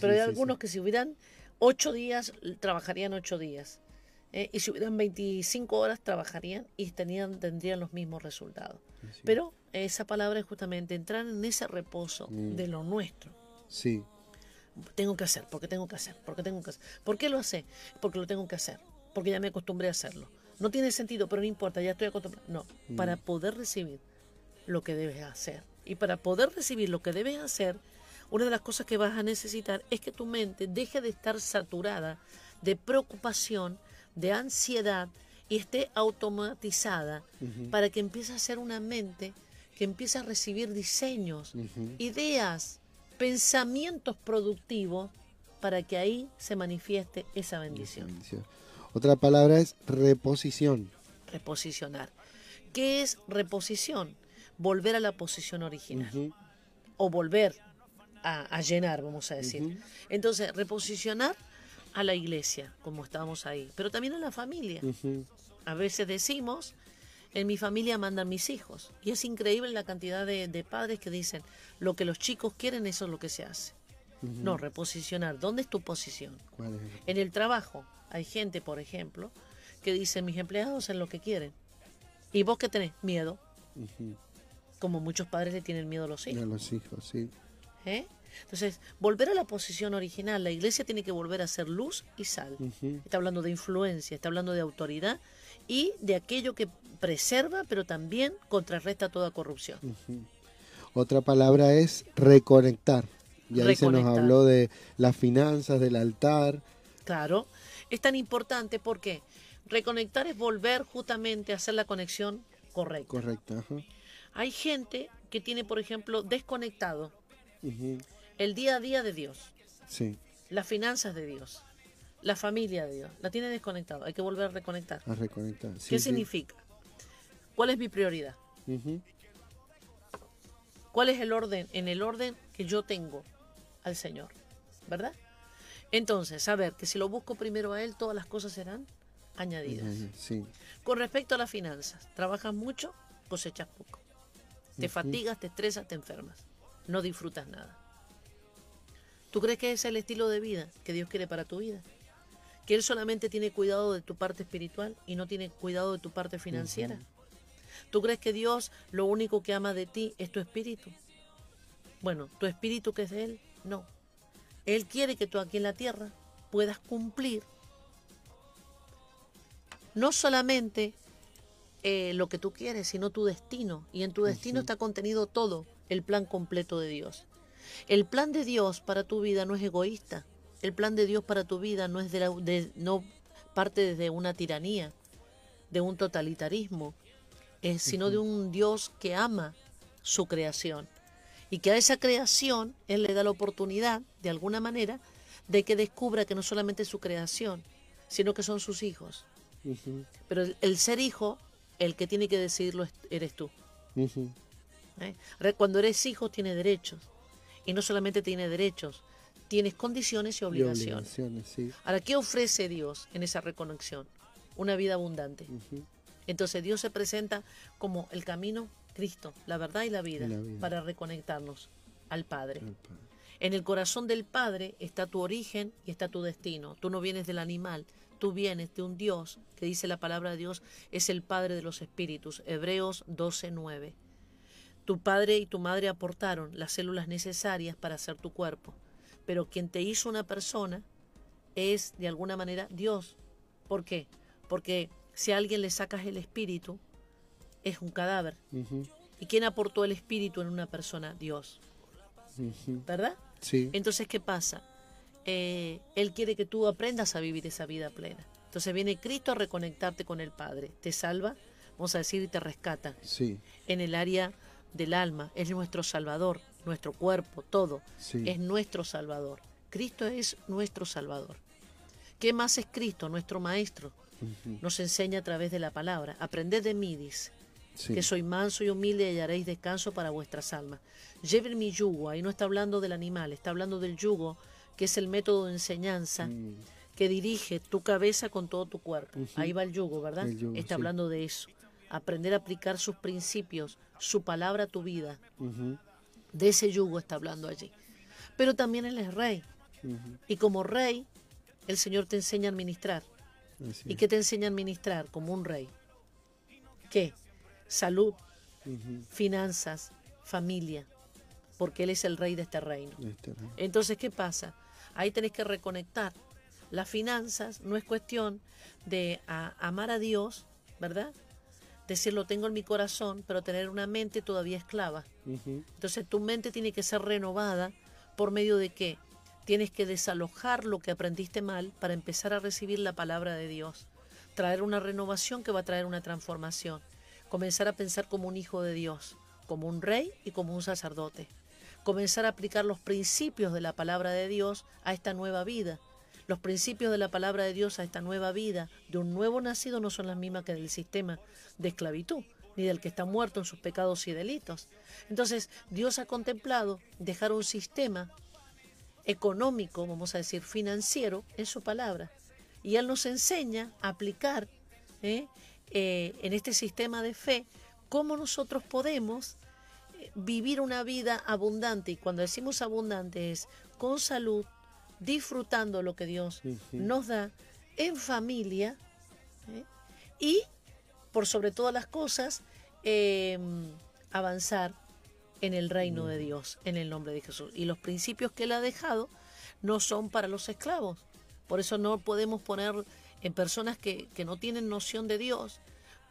Pero hay algunos que si hubieran ocho días, trabajarían ocho días. Eh, y si hubieran 25 horas, trabajarían y tenían, tendrían los mismos resultados. Pero esa palabra es justamente entrar en ese reposo mm. de lo nuestro. Sí. Tengo que hacer, porque tengo que hacer, porque tengo que hacer. ¿Por qué lo hace? Porque lo tengo que hacer porque ya me acostumbré a hacerlo. No tiene sentido, pero no importa, ya estoy acostumbrado. No, mm. para poder recibir lo que debes hacer. Y para poder recibir lo que debes hacer, una de las cosas que vas a necesitar es que tu mente deje de estar saturada de preocupación, de ansiedad y esté automatizada para que empiece a ser una mente que empiece a recibir diseños, ideas, pensamientos productivos para que ahí se manifieste esa bendición. Otra palabra es reposición. Reposicionar. ¿Qué es reposición? Volver a la posición original. O volver a, llenar, vamos a decir. Entonces, reposicionar a la iglesia, como estábamos ahí, pero también a la familia. A veces decimos, en mi familia mandan mis hijos. Y es increíble la cantidad de, padres que dicen, lo que los chicos quieren, eso es lo que se hace. No, reposicionar. ¿Dónde es tu posición? En el trabajo. Hay gente, por ejemplo, que dice, mis empleados hacen lo que quieren. ¿Y vos qué tenés? Miedo. Como muchos padres le tienen miedo a los hijos. A los hijos, sí. ¿Eh? Entonces, volver a la posición original. La iglesia tiene que volver a ser luz y sal. Está hablando de influencia, está hablando de autoridad y de aquello que preserva, pero también contrarresta toda corrupción. Otra palabra es reconectar. Ya ahí se nos habló de las finanzas, del altar. Claro, es tan importante porque reconectar es volver justamente a hacer la conexión correcta. Correcta. Hay gente que tiene, por ejemplo, desconectado el día a día de Dios. Sí. Las finanzas de Dios. la familia de Dios. La tiene desconectado. Hay que volver a reconectar. A reconectar. ¿Qué significa? ¿Cuál es mi prioridad? ¿Cuál es el orden? En el orden que yo tengo al Señor. ¿Verdad? Entonces, saber que si lo busco primero a Él, todas las cosas serán añadidas. Sí. Con respecto a las finanzas, trabajas mucho, cosechas poco. Te fatigas, te estresas, te enfermas. No disfrutas nada. ¿Tú crees que ese es el estilo de vida que Dios quiere para tu vida? Que Él solamente tiene cuidado de tu parte espiritual y no tiene cuidado de tu parte financiera. ¿Tú crees que Dios lo único que ama de ti es tu espíritu? Bueno, tu espíritu que es de Él, no. Él quiere que tú aquí en la tierra puedas cumplir no solamente eh, lo que tú quieres, sino tu destino. Y en tu destino está contenido todo, el plan completo de Dios. El plan de Dios para tu vida no es egoísta. El plan de Dios para tu vida no es de, no parte desde una tiranía, de un totalitarismo, sino de un Dios que ama su creación y que a esa creación Él le da la oportunidad, de alguna manera, de que descubra que no solamente es su creación, sino que son sus hijos. Pero el, ser hijo, el que tiene que decidirlo eres tú. ¿Eh? Cuando eres hijo, tienes derechos. Y no solamente tiene derechos, tienes condiciones y obligaciones. Ahora, ¿qué ofrece Dios en esa reconexión? Una vida abundante. Entonces Dios se presenta como el camino Cristo, la verdad y la vida, para reconectarnos al Padre. En el corazón del Padre está tu origen y está tu destino. Tú no vienes del animal, tú vienes de un Dios que dice la palabra de Dios es el Padre de los espíritus. Hebreos 12:9. Tu padre y tu madre aportaron las células necesarias para hacer tu cuerpo, pero quien te hizo una persona es de alguna manera Dios. ¿Por qué? Porque si a alguien le sacas el espíritu, es un cadáver. ¿Y quién aportó el espíritu en una persona? Dios. ¿Verdad? Sí. Entonces, ¿qué pasa? Eh, él quiere que tú aprendas a vivir esa vida plena. Entonces viene Cristo a reconectarte con el Padre. Te salva, vamos a decir, y te rescata. Sí. En el área del alma. Es nuestro Salvador, nuestro cuerpo, todo. Es nuestro Salvador. Cristo es nuestro Salvador. ¿Qué más es Cristo, nuestro Maestro? Nos enseña a través de la palabra. Aprended de mí, dice que soy manso y humilde y hallaréis descanso para vuestras almas. Lleven mi yugo, ahí no está hablando del animal, está hablando del yugo, que es el método de enseñanza mm. que dirige tu cabeza con todo tu cuerpo. Ahí va el yugo, ¿verdad? está hablando de eso. Aprender a aplicar sus principios, su palabra a tu vida. De ese yugo está hablando allí. Pero también Él es rey. Y como rey, el Señor te enseña a administrar. ¿Y qué te enseña a administrar como un rey? ¿Qué? Salud, finanzas, familia, porque Él es el rey de este reino. Este Entonces, ¿qué pasa? Ahí tenés que reconectar. Las finanzas no es cuestión de amar a Dios, ¿verdad? Decirlo tengo en mi corazón, pero tener una mente todavía esclava. Entonces tu mente tiene que ser renovada por medio de qué? Tienes que desalojar lo que aprendiste mal para empezar a recibir la palabra de Dios. Traer una renovación que va a traer una transformación comenzar a pensar como un hijo de Dios, como un rey y como un sacerdote. Comenzar a aplicar los principios de la palabra de Dios a esta nueva vida. Los principios de la palabra de Dios a esta nueva vida de un nuevo nacido no son las mismas que del sistema de esclavitud, ni del que está muerto en sus pecados y delitos. Entonces, Dios ha contemplado dejar un sistema económico, vamos a decir, financiero, en su palabra. Y Él nos enseña a aplicar ¿eh? Eh, en este sistema de fe, cómo nosotros podemos eh, vivir una vida abundante. Y cuando decimos abundante es con salud, disfrutando lo que Dios nos da, en familia ¿eh? y, por sobre todas las cosas, em, avanzar en el reino de Dios, en el nombre de Jesús. Y los principios que Él ha dejado no son para los esclavos. Por eso no podemos poner en personas que, no tienen noción de Dios,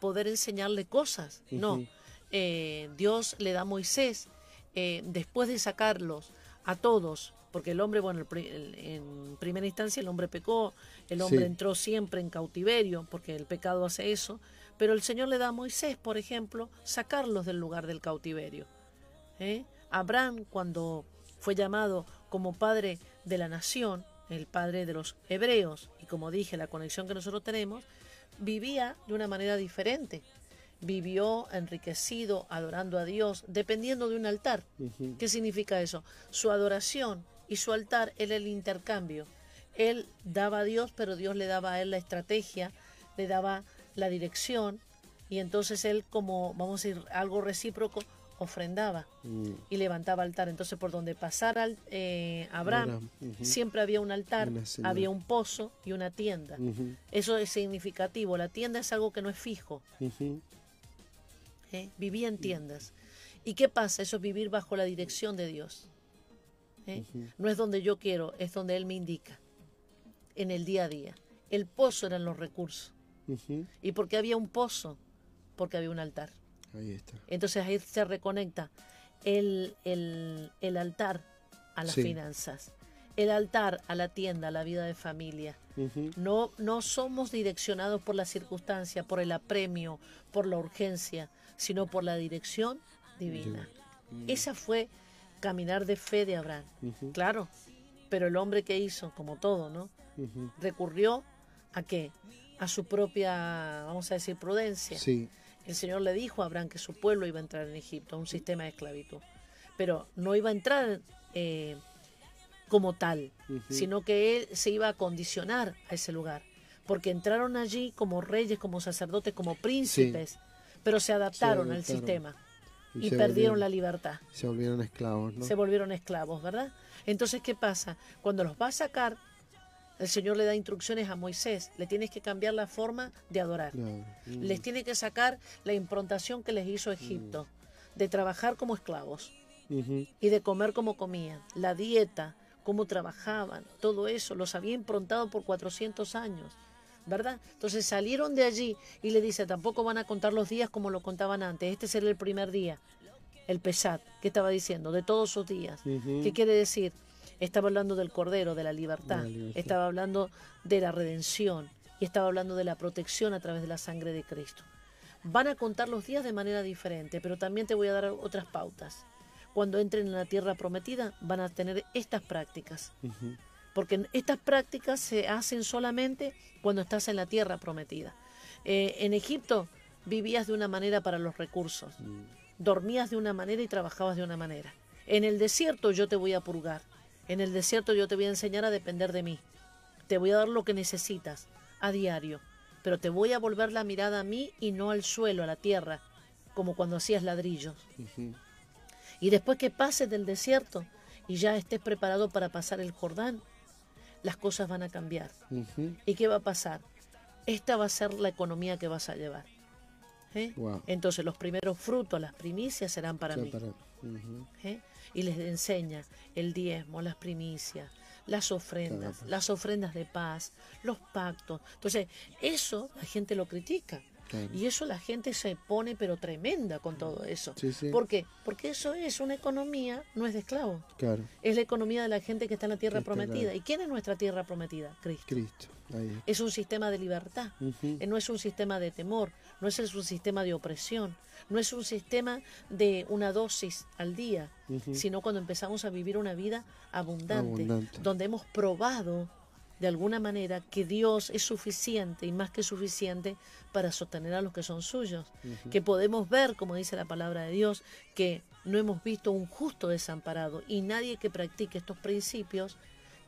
poder enseñarle cosas. No, eh, Dios le da a Moisés, eh, después de sacarlos a todos, porque el hombre, bueno, en primera instancia el hombre pecó, el hombre entró siempre en cautiverio, porque el pecado hace eso, pero el Señor le da a Moisés, por ejemplo, sacarlos del lugar del cautiverio. ¿eh? Abraham, cuando fue llamado como padre de la nación, el padre de los hebreos, y como dije, la conexión que nosotros tenemos, vivía de una manera diferente. Vivió enriquecido, adorando a Dios, dependiendo de un altar. ¿Qué significa eso? Su adoración y su altar era el intercambio. Él daba a Dios, pero Dios le daba a él la estrategia, le daba la dirección, y entonces él como, vamos a decir, algo recíproco, ofrendaba mm. y levantaba altar. Entonces por donde pasara eh, Abraham, siempre había un altar, había un pozo y una tienda. Eso es significativo. La tienda es algo que no es fijo. ¿Eh? Vivía en tiendas. ¿Y qué pasa? Eso es vivir bajo la dirección de Dios. ¿Eh? No es donde yo quiero, es donde Él me indica, en el día a día. El pozo eran los recursos. ¿Y por qué había un pozo? Porque había un altar. Entonces ahí se reconecta el, altar a las finanzas, el altar a la tienda, a la vida de familia. no, no somos direccionados por la circunstancia, por el apremio, por la urgencia, sino por la dirección divina. Mm. Esa fue caminar de fe de Abraham. Claro, pero el hombre que hizo, como todo, ¿no? Recurrió a qué? A su propia, vamos a decir, prudencia. Sí. El Señor le dijo a Abraham que su pueblo iba a entrar en Egipto, a un sistema de esclavitud. Pero no iba a entrar eh, como tal, sino que él se iba a condicionar a ese lugar. Porque entraron allí como reyes, como sacerdotes, como príncipes, pero se adaptaron, al sistema y, perdieron la libertad. Se volvieron esclavos, Se volvieron esclavos, ¿verdad? Entonces, ¿qué pasa? Cuando los va a sacar, el Señor le da instrucciones a Moisés, le tienes que cambiar la forma de adorar. Mm. Les tiene que sacar la improntación que les hizo Egipto, de trabajar como esclavos y de comer como comían, la dieta, cómo trabajaban, todo eso, los había improntado por 400 años. ¿verdad? Entonces salieron de allí y le dice, tampoco van a contar los días como lo contaban antes, este será el primer día, el Pesat, que estaba diciendo, de todos sus días. ¿Qué quiere decir? Estaba hablando del Cordero, de la libertad. Estaba hablando de la redención. Y estaba hablando de la protección a través de la sangre de Cristo. Van a contar los días de manera diferente, pero también te voy a dar otras pautas. Cuando entren en la tierra prometida, van a tener estas prácticas. Porque estas prácticas se hacen solamente cuando estás en la tierra prometida. Eh, en Egipto vivías de una manera para los recursos. Mm. Dormías de una manera y trabajabas de una manera. En el desierto yo te voy a purgar. En el desierto yo te voy a enseñar a depender de mí. Te voy a dar lo que necesitas a diario, pero te voy a volver la mirada a mí y no al suelo, a la tierra, como cuando hacías ladrillos. Y después que pases del desierto y ya estés preparado para pasar el Jordán, las cosas van a cambiar. ¿Y qué va a pasar? Esta va a ser la economía que vas a llevar. ¿Eh? Entonces los primeros frutos, las primicias serán para mí y les enseña el diezmo, las primicias, las ofrendas, las ofrendas de paz, los pactos. Entonces, eso la gente lo critica. Y eso la gente se pone pero tremenda con todo eso. ¿Por qué? Porque eso es una economía, no es de esclavos. Claro. Es la economía de la gente que está en la tierra prometida. ¿Y quién es nuestra tierra prometida? Cristo. Cristo. Es un sistema de libertad, eh, no es un sistema de temor, no es un sistema de opresión, no es un sistema de una dosis al día, sino cuando empezamos a vivir una vida abundante, donde hemos probado de alguna manera que Dios es suficiente y más que suficiente para sostener a los que son suyos, que podemos ver, como dice la palabra de Dios, que no hemos visto un justo desamparado y nadie que practique estos principios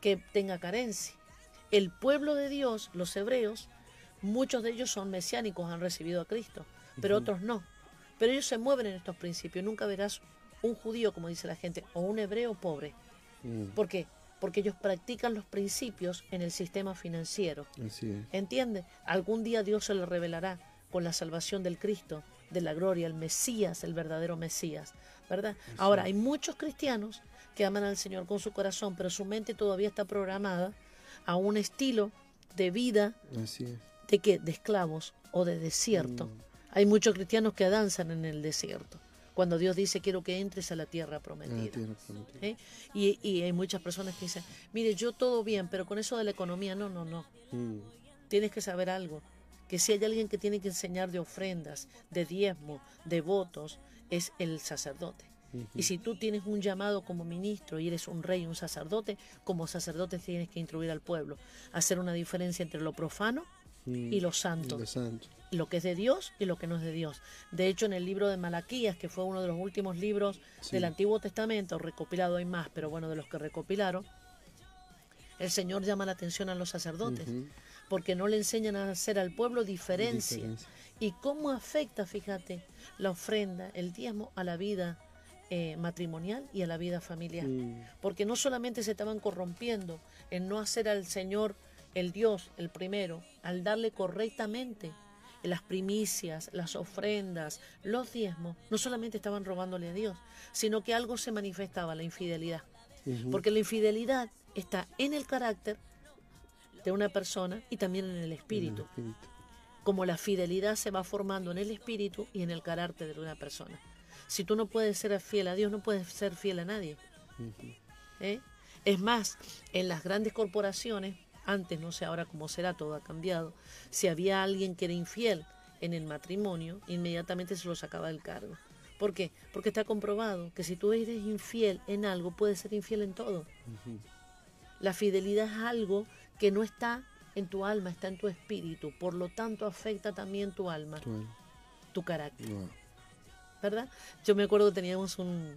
que tenga carencia. El pueblo de Dios, los hebreos, muchos de ellos son mesiánicos, han recibido a Cristo, pero otros no. Pero ellos se mueven en estos principios. Nunca verás un judío, como dice la gente, o un hebreo pobre. Mm. ¿Por qué? Porque ellos practican los principios en el sistema financiero. Así ¿Entiende? Algún día Dios se lo revelará con la salvación del Cristo, de la gloria, el Mesías, el verdadero Mesías. ¿Verdad? Ahora, hay muchos cristianos que aman al Señor con su corazón, pero su mente todavía está programada a un estilo de vida de que de esclavos o de desierto. Mm. Hay muchos cristianos que danzan en el desierto. Cuando Dios dice, quiero que entres a la tierra prometida. ¿Eh? Y, hay muchas personas que dicen, mire, yo todo bien, pero con eso de la economía, no, no, no. Mm. Tienes que saber algo, que si hay alguien que tiene que enseñar de ofrendas, de diezmo, de votos, es el sacerdote. Y si tú tienes un llamado como ministro y eres un rey, un sacerdote, como sacerdote tienes que instruir al pueblo, hacer una diferencia entre lo profano y lo santo. lo que es de Dios y lo que no es de Dios. De hecho, en el libro de Malaquías, que fue uno de los últimos libros del Antiguo Testamento, recopilado hay más, pero bueno, de los que recopilaron, el Señor llama la atención a los sacerdotes, porque no le enseñan a hacer al pueblo diferencia. Y cómo afecta, fíjate, la ofrenda, el diezmo a la vida eh, matrimonial y a la vida familiar. Mm. Porque no solamente se estaban corrompiendo en no hacer al Señor el Dios, el primero, al darle correctamente las primicias, las ofrendas, los diezmos, no solamente estaban robándole a Dios, sino que algo se manifestaba, la infidelidad. Porque la infidelidad está en el carácter de una persona y también en el espíritu. Como la fidelidad se va formando en el espíritu y en el carácter de una persona. Si tú no puedes ser fiel a Dios, no puedes ser fiel a nadie. ¿Eh? Es más, en las grandes corporaciones antes, no sé ahora cómo será, todo ha cambiado. Si había alguien que era infiel en el matrimonio, inmediatamente se lo sacaba del cargo. ¿Por qué? Porque está comprobado que si tú eres infiel en algo, puedes ser infiel en todo. La fidelidad es algo que no está en tu alma, está en tu espíritu. Por lo tanto, afecta también tu alma, tu, carácter. ¿Verdad? Yo me acuerdo que teníamos un,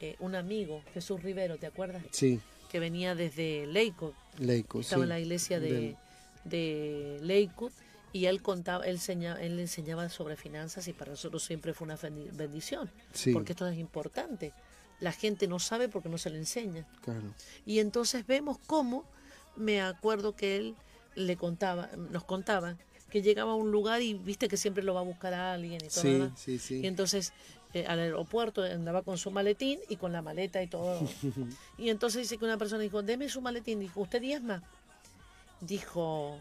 eh, un amigo, Jesús Rivero, ¿te acuerdas? Sí que venía desde Lakewood. Lakewood Estaba en la iglesia de, de Lakewood y él contaba, él, él enseñaba sobre finanzas y para nosotros siempre fue una bendición, porque esto es importante. La gente no sabe porque no se le enseña. Y entonces vemos cómo, me acuerdo que él le contaba, nos contaba que llegaba a un lugar y viste que siempre lo va a buscar a alguien y todo. Sí, sí, Y entonces eh, al aeropuerto, andaba con su maletín y con la maleta y todo. y entonces dice que una persona dijo, deme su maletín. Dijo, ¿usted diezma? Dijo,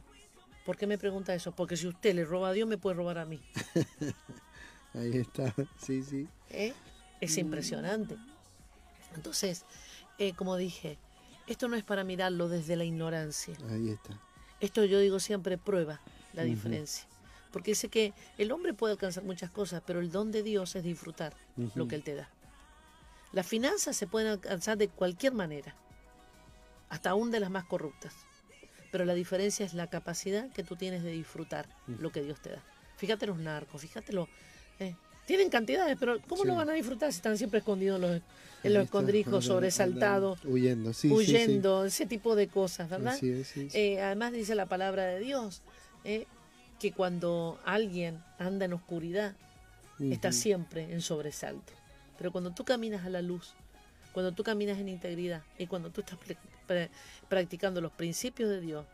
¿por qué me pregunta eso? Porque si usted le roba a Dios, me puede robar a mí. Ahí está, sí, sí. ¿Eh? Es mm. impresionante. Entonces, eh, como dije, esto no es para mirarlo desde la ignorancia. Ahí está. Esto yo digo siempre prueba la diferencia. Porque dice que el hombre puede alcanzar muchas cosas, pero el don de Dios es disfrutar lo que Él te da. Las finanzas se pueden alcanzar de cualquier manera, hasta aún de las más corruptas. Pero la diferencia es la capacidad que tú tienes de disfrutar lo que Dios te da. Fíjate los narcos, fíjate los... Eh, tienen cantidades, pero ¿cómo lo van a disfrutar si están siempre escondidos en los, en los escondrijos, sobresaltados? Huyendo, sí. Huyendo, ese tipo de cosas, ¿verdad? Eh, además dice la palabra de Dios. Eh, que cuando alguien anda en oscuridad, está siempre en sobresalto. Pero cuando tú caminas a la luz, cuando tú caminas en integridad y cuando tú estás practicando los principios de Dios,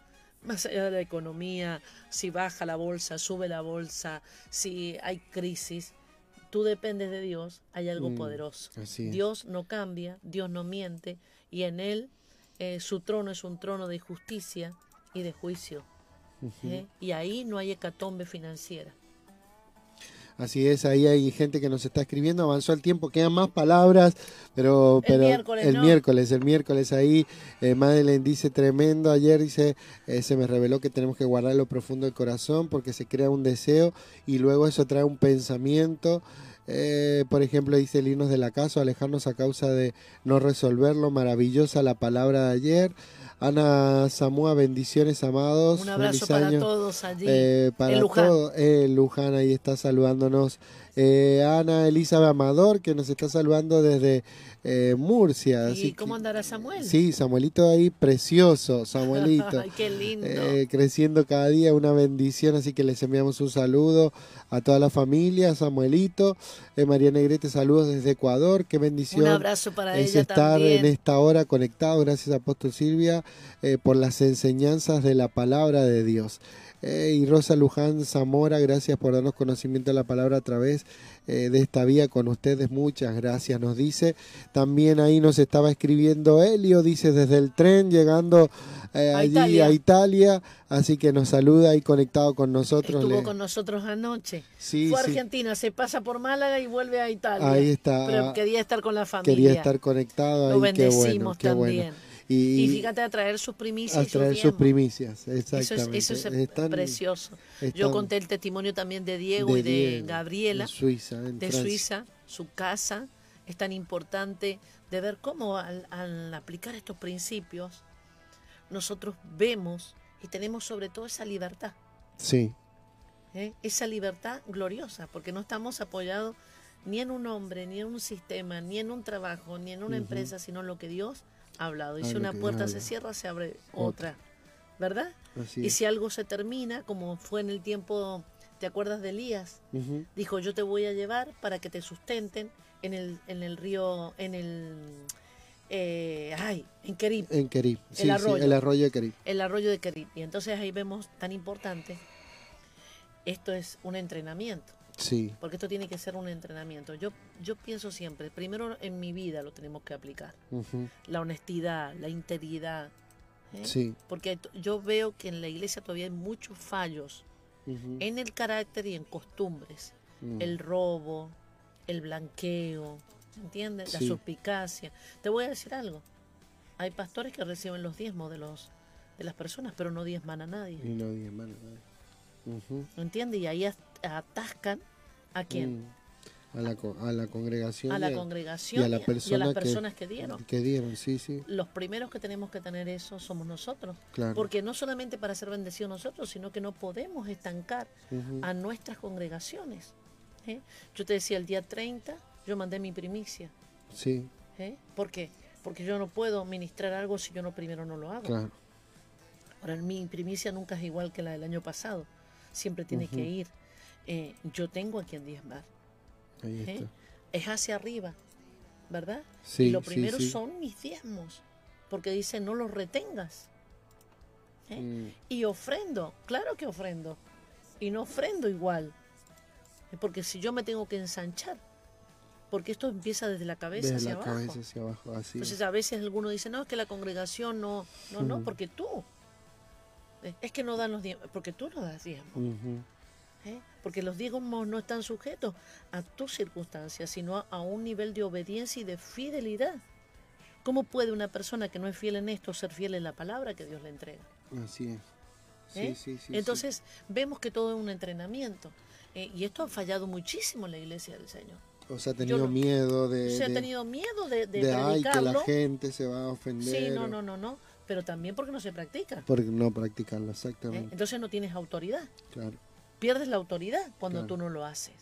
más allá de la economía, si baja la bolsa, sube la bolsa, si hay crisis, tú dependes de Dios, hay algo mm, poderoso. Dios no cambia, Dios no miente y en Él eh, su trono es un trono de justicia y de juicio. ¿Eh? Y ahí no hay hecatombe financiera. Así es, ahí hay gente que nos está escribiendo, avanzó el tiempo, quedan más palabras, pero, pero el miércoles, el, miércoles el miércoles ahí, eh, Madeleine dice tremendo, ayer dice, eh, se me reveló que tenemos que guardar lo profundo del corazón porque se crea un deseo y luego eso trae un pensamiento. Eh, por ejemplo, dice el de la casa, alejarnos a causa de no resolverlo, maravillosa la palabra de ayer. Ana Samúa, bendiciones, amados. Un abrazo para todos allí. Eh, para todos. Eh, Luján ahí está saludándonos. Eh, Ana Elizabeth Amador, que nos está saludando desde eh, Murcia. ¿Y cómo andará Samuel? Sí, Samuelito ahí, precioso, Samuelito. Ay, qué lindo. creciendo cada día, una bendición, así que les enviamos un saludo a toda la familia, Samuelito. María Negrete, saludos desde Ecuador, qué bendición. Un abrazo para es ella estar en esta hora conectado, gracias Apóstol Silvia, por las enseñanzas de la palabra de Dios y Rosa Luján Zamora, gracias por darnos conocimiento de la palabra a través eh, de esta vía con ustedes. Muchas gracias, nos dice. También ahí nos estaba escribiendo Helio, dice desde el tren, llegando eh, allí a Italia. Así que nos saluda y conectado con nosotros. Estuvo con nosotros anoche. Sí, Fue a Argentina, se pasa por Málaga y vuelve a Italia. Ahí está. Pero quería estar con la familia. Quería estar conectado. Lo bendecimos también. Y, fíjate a traer sus primicias. A traer sus primicias, exactamente. Eso es, precioso. Yo conté el testimonio también de Diego y de Gabriela. De Suiza. De Suiza, su casa, es tan importante de ver cómo al, aplicar estos principios nosotros vemos y tenemos sobre todo esa libertad. Sí. ¿Eh? Esa libertad gloriosa, porque no estamos apoyados ni en un hombre, ni en un sistema, ni en un trabajo, ni en una empresa, sino en lo que Dios hablado. Y si una puerta se cierra, se abre otra. ¿Verdad? y si algo se termina, como fue en el tiempo, ¿te acuerdas de Elías? Dijo, yo te voy a llevar para que te sustenten en el, en el río, en el... Eh, ay, en Kerib. En Kerib, sí, el arroyo, el arroyo de Kerib. El arroyo de Kerib. Y entonces ahí vemos tan importante, esto es un entrenamiento. Sí. Porque esto tiene que ser un entrenamiento. Yo, yo pienso siempre, primero en mi vida lo tenemos que aplicar. La honestidad, la integridad. ¿eh? Sí. Porque yo veo que en la iglesia todavía hay muchos fallos en el carácter y en costumbres. Mm. El robo, el blanqueo, ¿entiendes? La suspicacia. Te voy a decir algo. Hay pastores que reciben los diezmos de los de las personas, pero no diezman a nadie. Y no diezman a nadie. ¿Entiendes? Y ahí atascan a quién? Mm. A la, a la congregación. A la congregación y a, las personas que, dieron. Que dieron, sí, sí. Los primeros que tenemos que tener eso somos nosotros. Porque no solamente para ser bendecidos nosotros, sino que no podemos estancar a nuestras congregaciones. ¿eh? Yo te decía, el día 30 yo mandé mi primicia. Sí. ¿Eh? ¿Por qué? Porque yo no puedo ministrar algo si yo no primero no lo hago. Claro. Ahora, mi primicia nunca es igual que la del año pasado. Siempre tiene que ir eh, yo tengo a quien diezmar. ¿eh? Es hacia arriba, ¿verdad? Sí, y lo primero son mis diezmos, porque dice no los retengas. ¿eh? Mm. Y ofrendo, claro que ofrendo, y no ofrendo igual, porque si yo me tengo que ensanchar, porque esto empieza desde la cabeza, hacia, abajo. Entonces a veces alguno dice, no, es que la congregación no, no, no, porque tú, es que no dan los diezmos, porque tú no das diezmos. ¿Eh? porque los diezmos no están sujetos a tus circunstancias, sino a, un nivel de obediencia y de fidelidad. ¿Cómo puede una persona que no es fiel en esto ser fiel en la palabra que Dios le entrega? Así es. ¿Eh? Entonces vemos que todo es un entrenamiento. Eh, y esto ha fallado muchísimo en la iglesia del Señor. O sea, ha tenido miedo de... Se ha tenido miedo de, de, de ay, que la gente se va a ofender. Sí, no, no, no, no. Pero también porque no se practica. Porque no practicarlo, exactamente. Entonces no tienes autoridad. Claro pierdes la autoridad cuando tú no lo haces.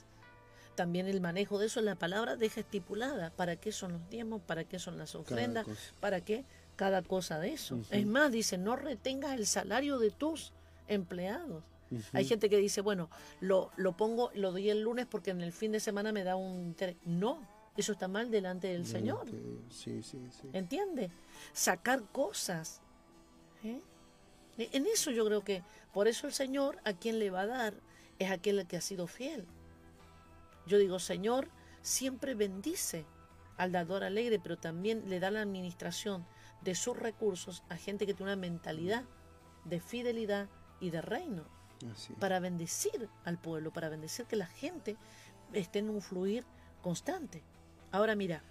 También el manejo de eso en la palabra deja estipulada para qué son los diezmos, para qué son las ofrendas, para qué cada cosa de eso. Es más, dice, no retengas el salario de tus empleados. Hay gente que dice, bueno, lo, lo pongo, lo doy el lunes porque en el fin de semana me da un interés. No, eso está mal delante del Señor. Sí, sí, sí. ¿Entiende? Sacar cosas. ¿eh? En eso yo creo que por eso el Señor a quien le va a dar es aquel que ha sido fiel. Yo digo, Señor, siempre bendice al dador alegre, pero también le da la administración de sus recursos a gente que tiene una mentalidad de fidelidad y de reino. Para bendecir al pueblo, para bendecir que la gente esté en un fluir constante. Ahora mira,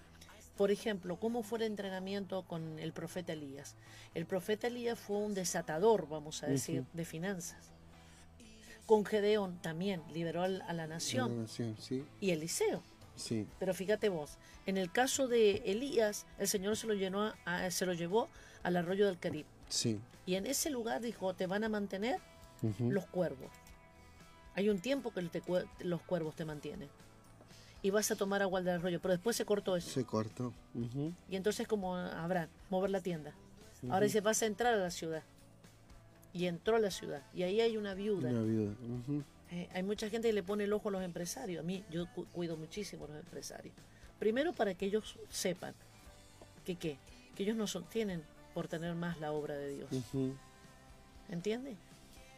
por ejemplo, ¿cómo fue el entrenamiento con el profeta Elías? El profeta Elías fue un desatador, vamos a decir, de finanzas. Con Gedeón también liberó a la nación. Y Eliseo. Sí. Pero fíjate vos, en el caso de Elías, el Señor se lo, llenó se lo llevó al arroyo del Carib. Sí. Y en ese lugar dijo, te van a mantener los cuervos. Hay un tiempo que los cuervos te mantienen y vas a tomar agua del arroyo, pero después se cortó eso. Se cortó. Y entonces como habrá, mover la tienda. Ahora dice, vas a entrar a la ciudad. Y entró a la ciudad. Y ahí hay una viuda. Una viuda. Eh, hay mucha gente que le pone el ojo a los empresarios. A mí, yo cuido muchísimo a los empresarios. Primero para que ellos sepan que qué, que ellos no sostienen por tener más la obra de Dios. ¿Entiendes?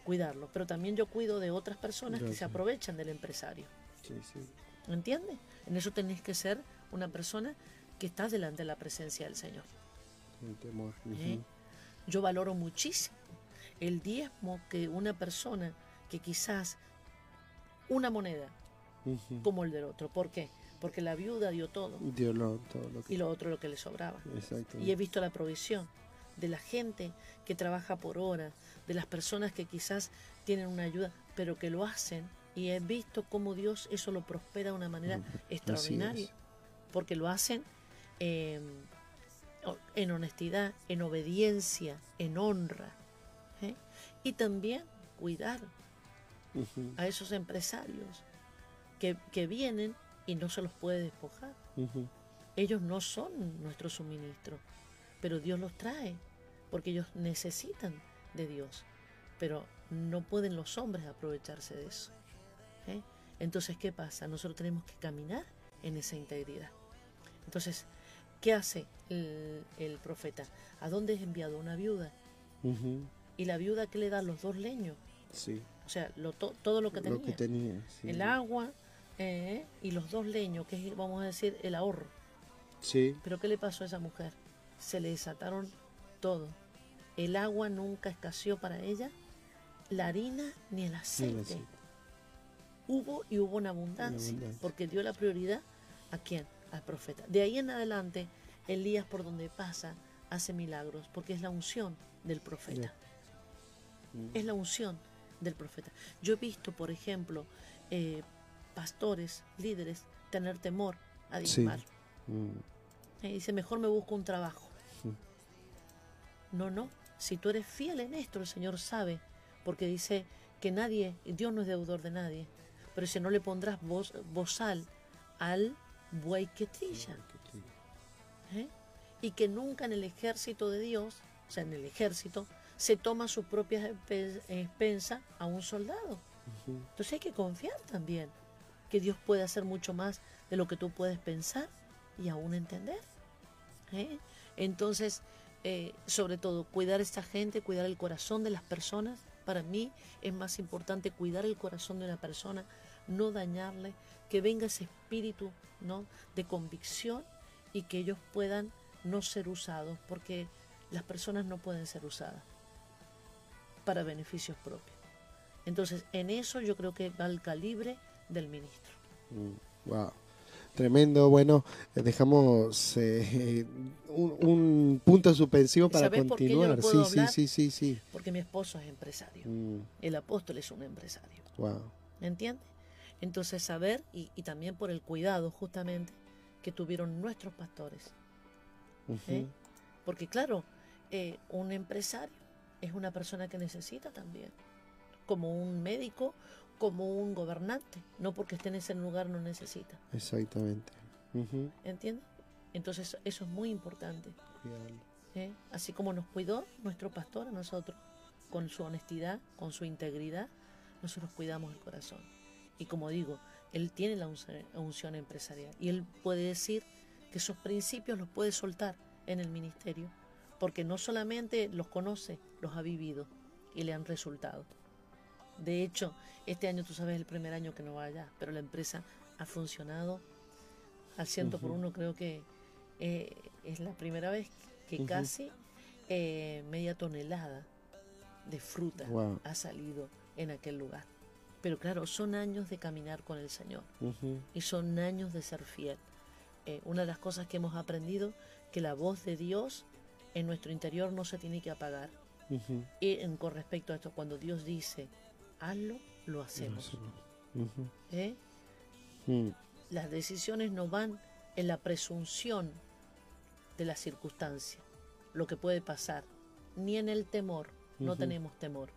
Cuidarlo. Pero también yo cuido de otras personas que se aprovechan del empresario. Sí, sí. ¿Entiendes? En eso tenés que ser una persona que está delante de la presencia del Señor. ¿Eh? Yo valoro muchísimo el diezmo que una persona que quizás una moneda como el del otro. ¿Por qué? Porque la viuda dio todo. Dio todo lo Y lo otro lo que le sobraba. Y he visto la provisión de la gente que trabaja por horas, de las personas que quizás tienen una ayuda, pero que lo hacen y he visto cómo Dios eso lo prospera de una manera extraordinaria. porque lo hacen em, en honestidad, en obediencia, en honra. Y también cuidar a esos empresarios que, que, vienen y no se los puede despojar. Ellos no son nuestro suministro, pero Dios los trae, porque ellos necesitan de Dios. Pero no pueden los hombres aprovecharse de eso. ¿eh? Entonces, ¿qué pasa? Nosotros tenemos que caminar en esa integridad. Entonces, ¿qué hace el, profeta? ¿A dónde es enviado? Una viuda. ¿Y la viuda qué le da? Los dos leños. Sí. O sea, todo lo que tenía. El agua eh, y los dos leños, que es, vamos a decir, el ahorro. Sí. Pero ¿qué le pasó a esa mujer? Se le desataron todo. El agua nunca escaseó para ella, la harina ni el aceite. Hubo y hubo una abundancia, porque dio la prioridad a quién? Al profeta. De ahí en adelante, Elías por donde pasa hace milagros, porque es la unción del profeta. Mm. Es la unción del profeta. Yo he visto, por ejemplo, eh, pastores, líderes, tener temor a diezmar. Mm. dice, mejor me busco un trabajo. Mm. No, no. Si tú eres fiel en esto, el Señor sabe, porque dice que nadie, Dios no es deudor de nadie, pero si no le pondrás voz, bozal al buey que trilla. ¿Eh? Y que nunca en el ejército de Dios, o sea, en el ejército, se toma sus propias expensas a un soldado. Entonces hay que confiar también que Dios puede hacer mucho más de lo que tú puedes pensar y aún entender. ¿Eh? Entonces, eh, sobre todo, cuidar a esta gente, cuidar el corazón de las personas. Para mí es más importante cuidar el corazón de una persona, no dañarle, que venga ese espíritu ¿no? de convicción y que ellos puedan no ser usados, porque las personas no pueden ser usadas para beneficios propios. Entonces, en eso yo creo que va el calibre del ministro. wow. Mm, Tremendo, bueno, eh, dejamos eh, un, punto suspensivo para continuar. sí, sí, sí, sí, sí. Porque mi esposo es empresario. Mm. El apóstol es un empresario. Wow. ¿Entiendes? Entonces saber y, también por el cuidado justamente que tuvieron nuestros pastores. ¿eh? Porque claro, un empresario es una persona que necesita también, como un médico, como un gobernante, no porque esté en ese lugar no necesita. Exactamente. ¿Entiendes? Entonces eso es muy importante. ¿Eh? Así como nos cuidó nuestro pastor a nosotros, con su honestidad, con su integridad, nosotros cuidamos el corazón. Y como digo, él tiene la unción empresarial y él puede decir que esos principios los puede soltar en el ministerio, porque no solamente los conoce, los ha vivido y le han resultado. De hecho, este año tú sabes el primer año que no va allá, pero la empresa ha funcionado al ciento por uno. Creo que eh, es la primera vez que casi eh, media tonelada de fruta ha salido en aquel lugar. Pero claro, son años de caminar con el Señor y son años de ser fiel. Eh, una de las cosas que hemos aprendido, que la voz de Dios en nuestro interior no se tiene que apagar. Y con respecto a esto, cuando Dios dice, hazlo, lo hacemos. ¿Eh? Mm. Las decisiones no van en la presunción de la circunstancia, lo que puede pasar, ni en el temor. No tenemos temor,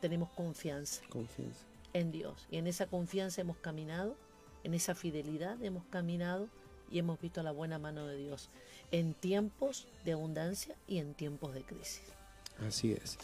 tenemos confianza, confianza en Dios. Y en esa confianza hemos caminado, en esa fidelidad hemos caminado y hemos visto la buena mano de Dios en tiempos de abundancia y en tiempos de crisis. Así es.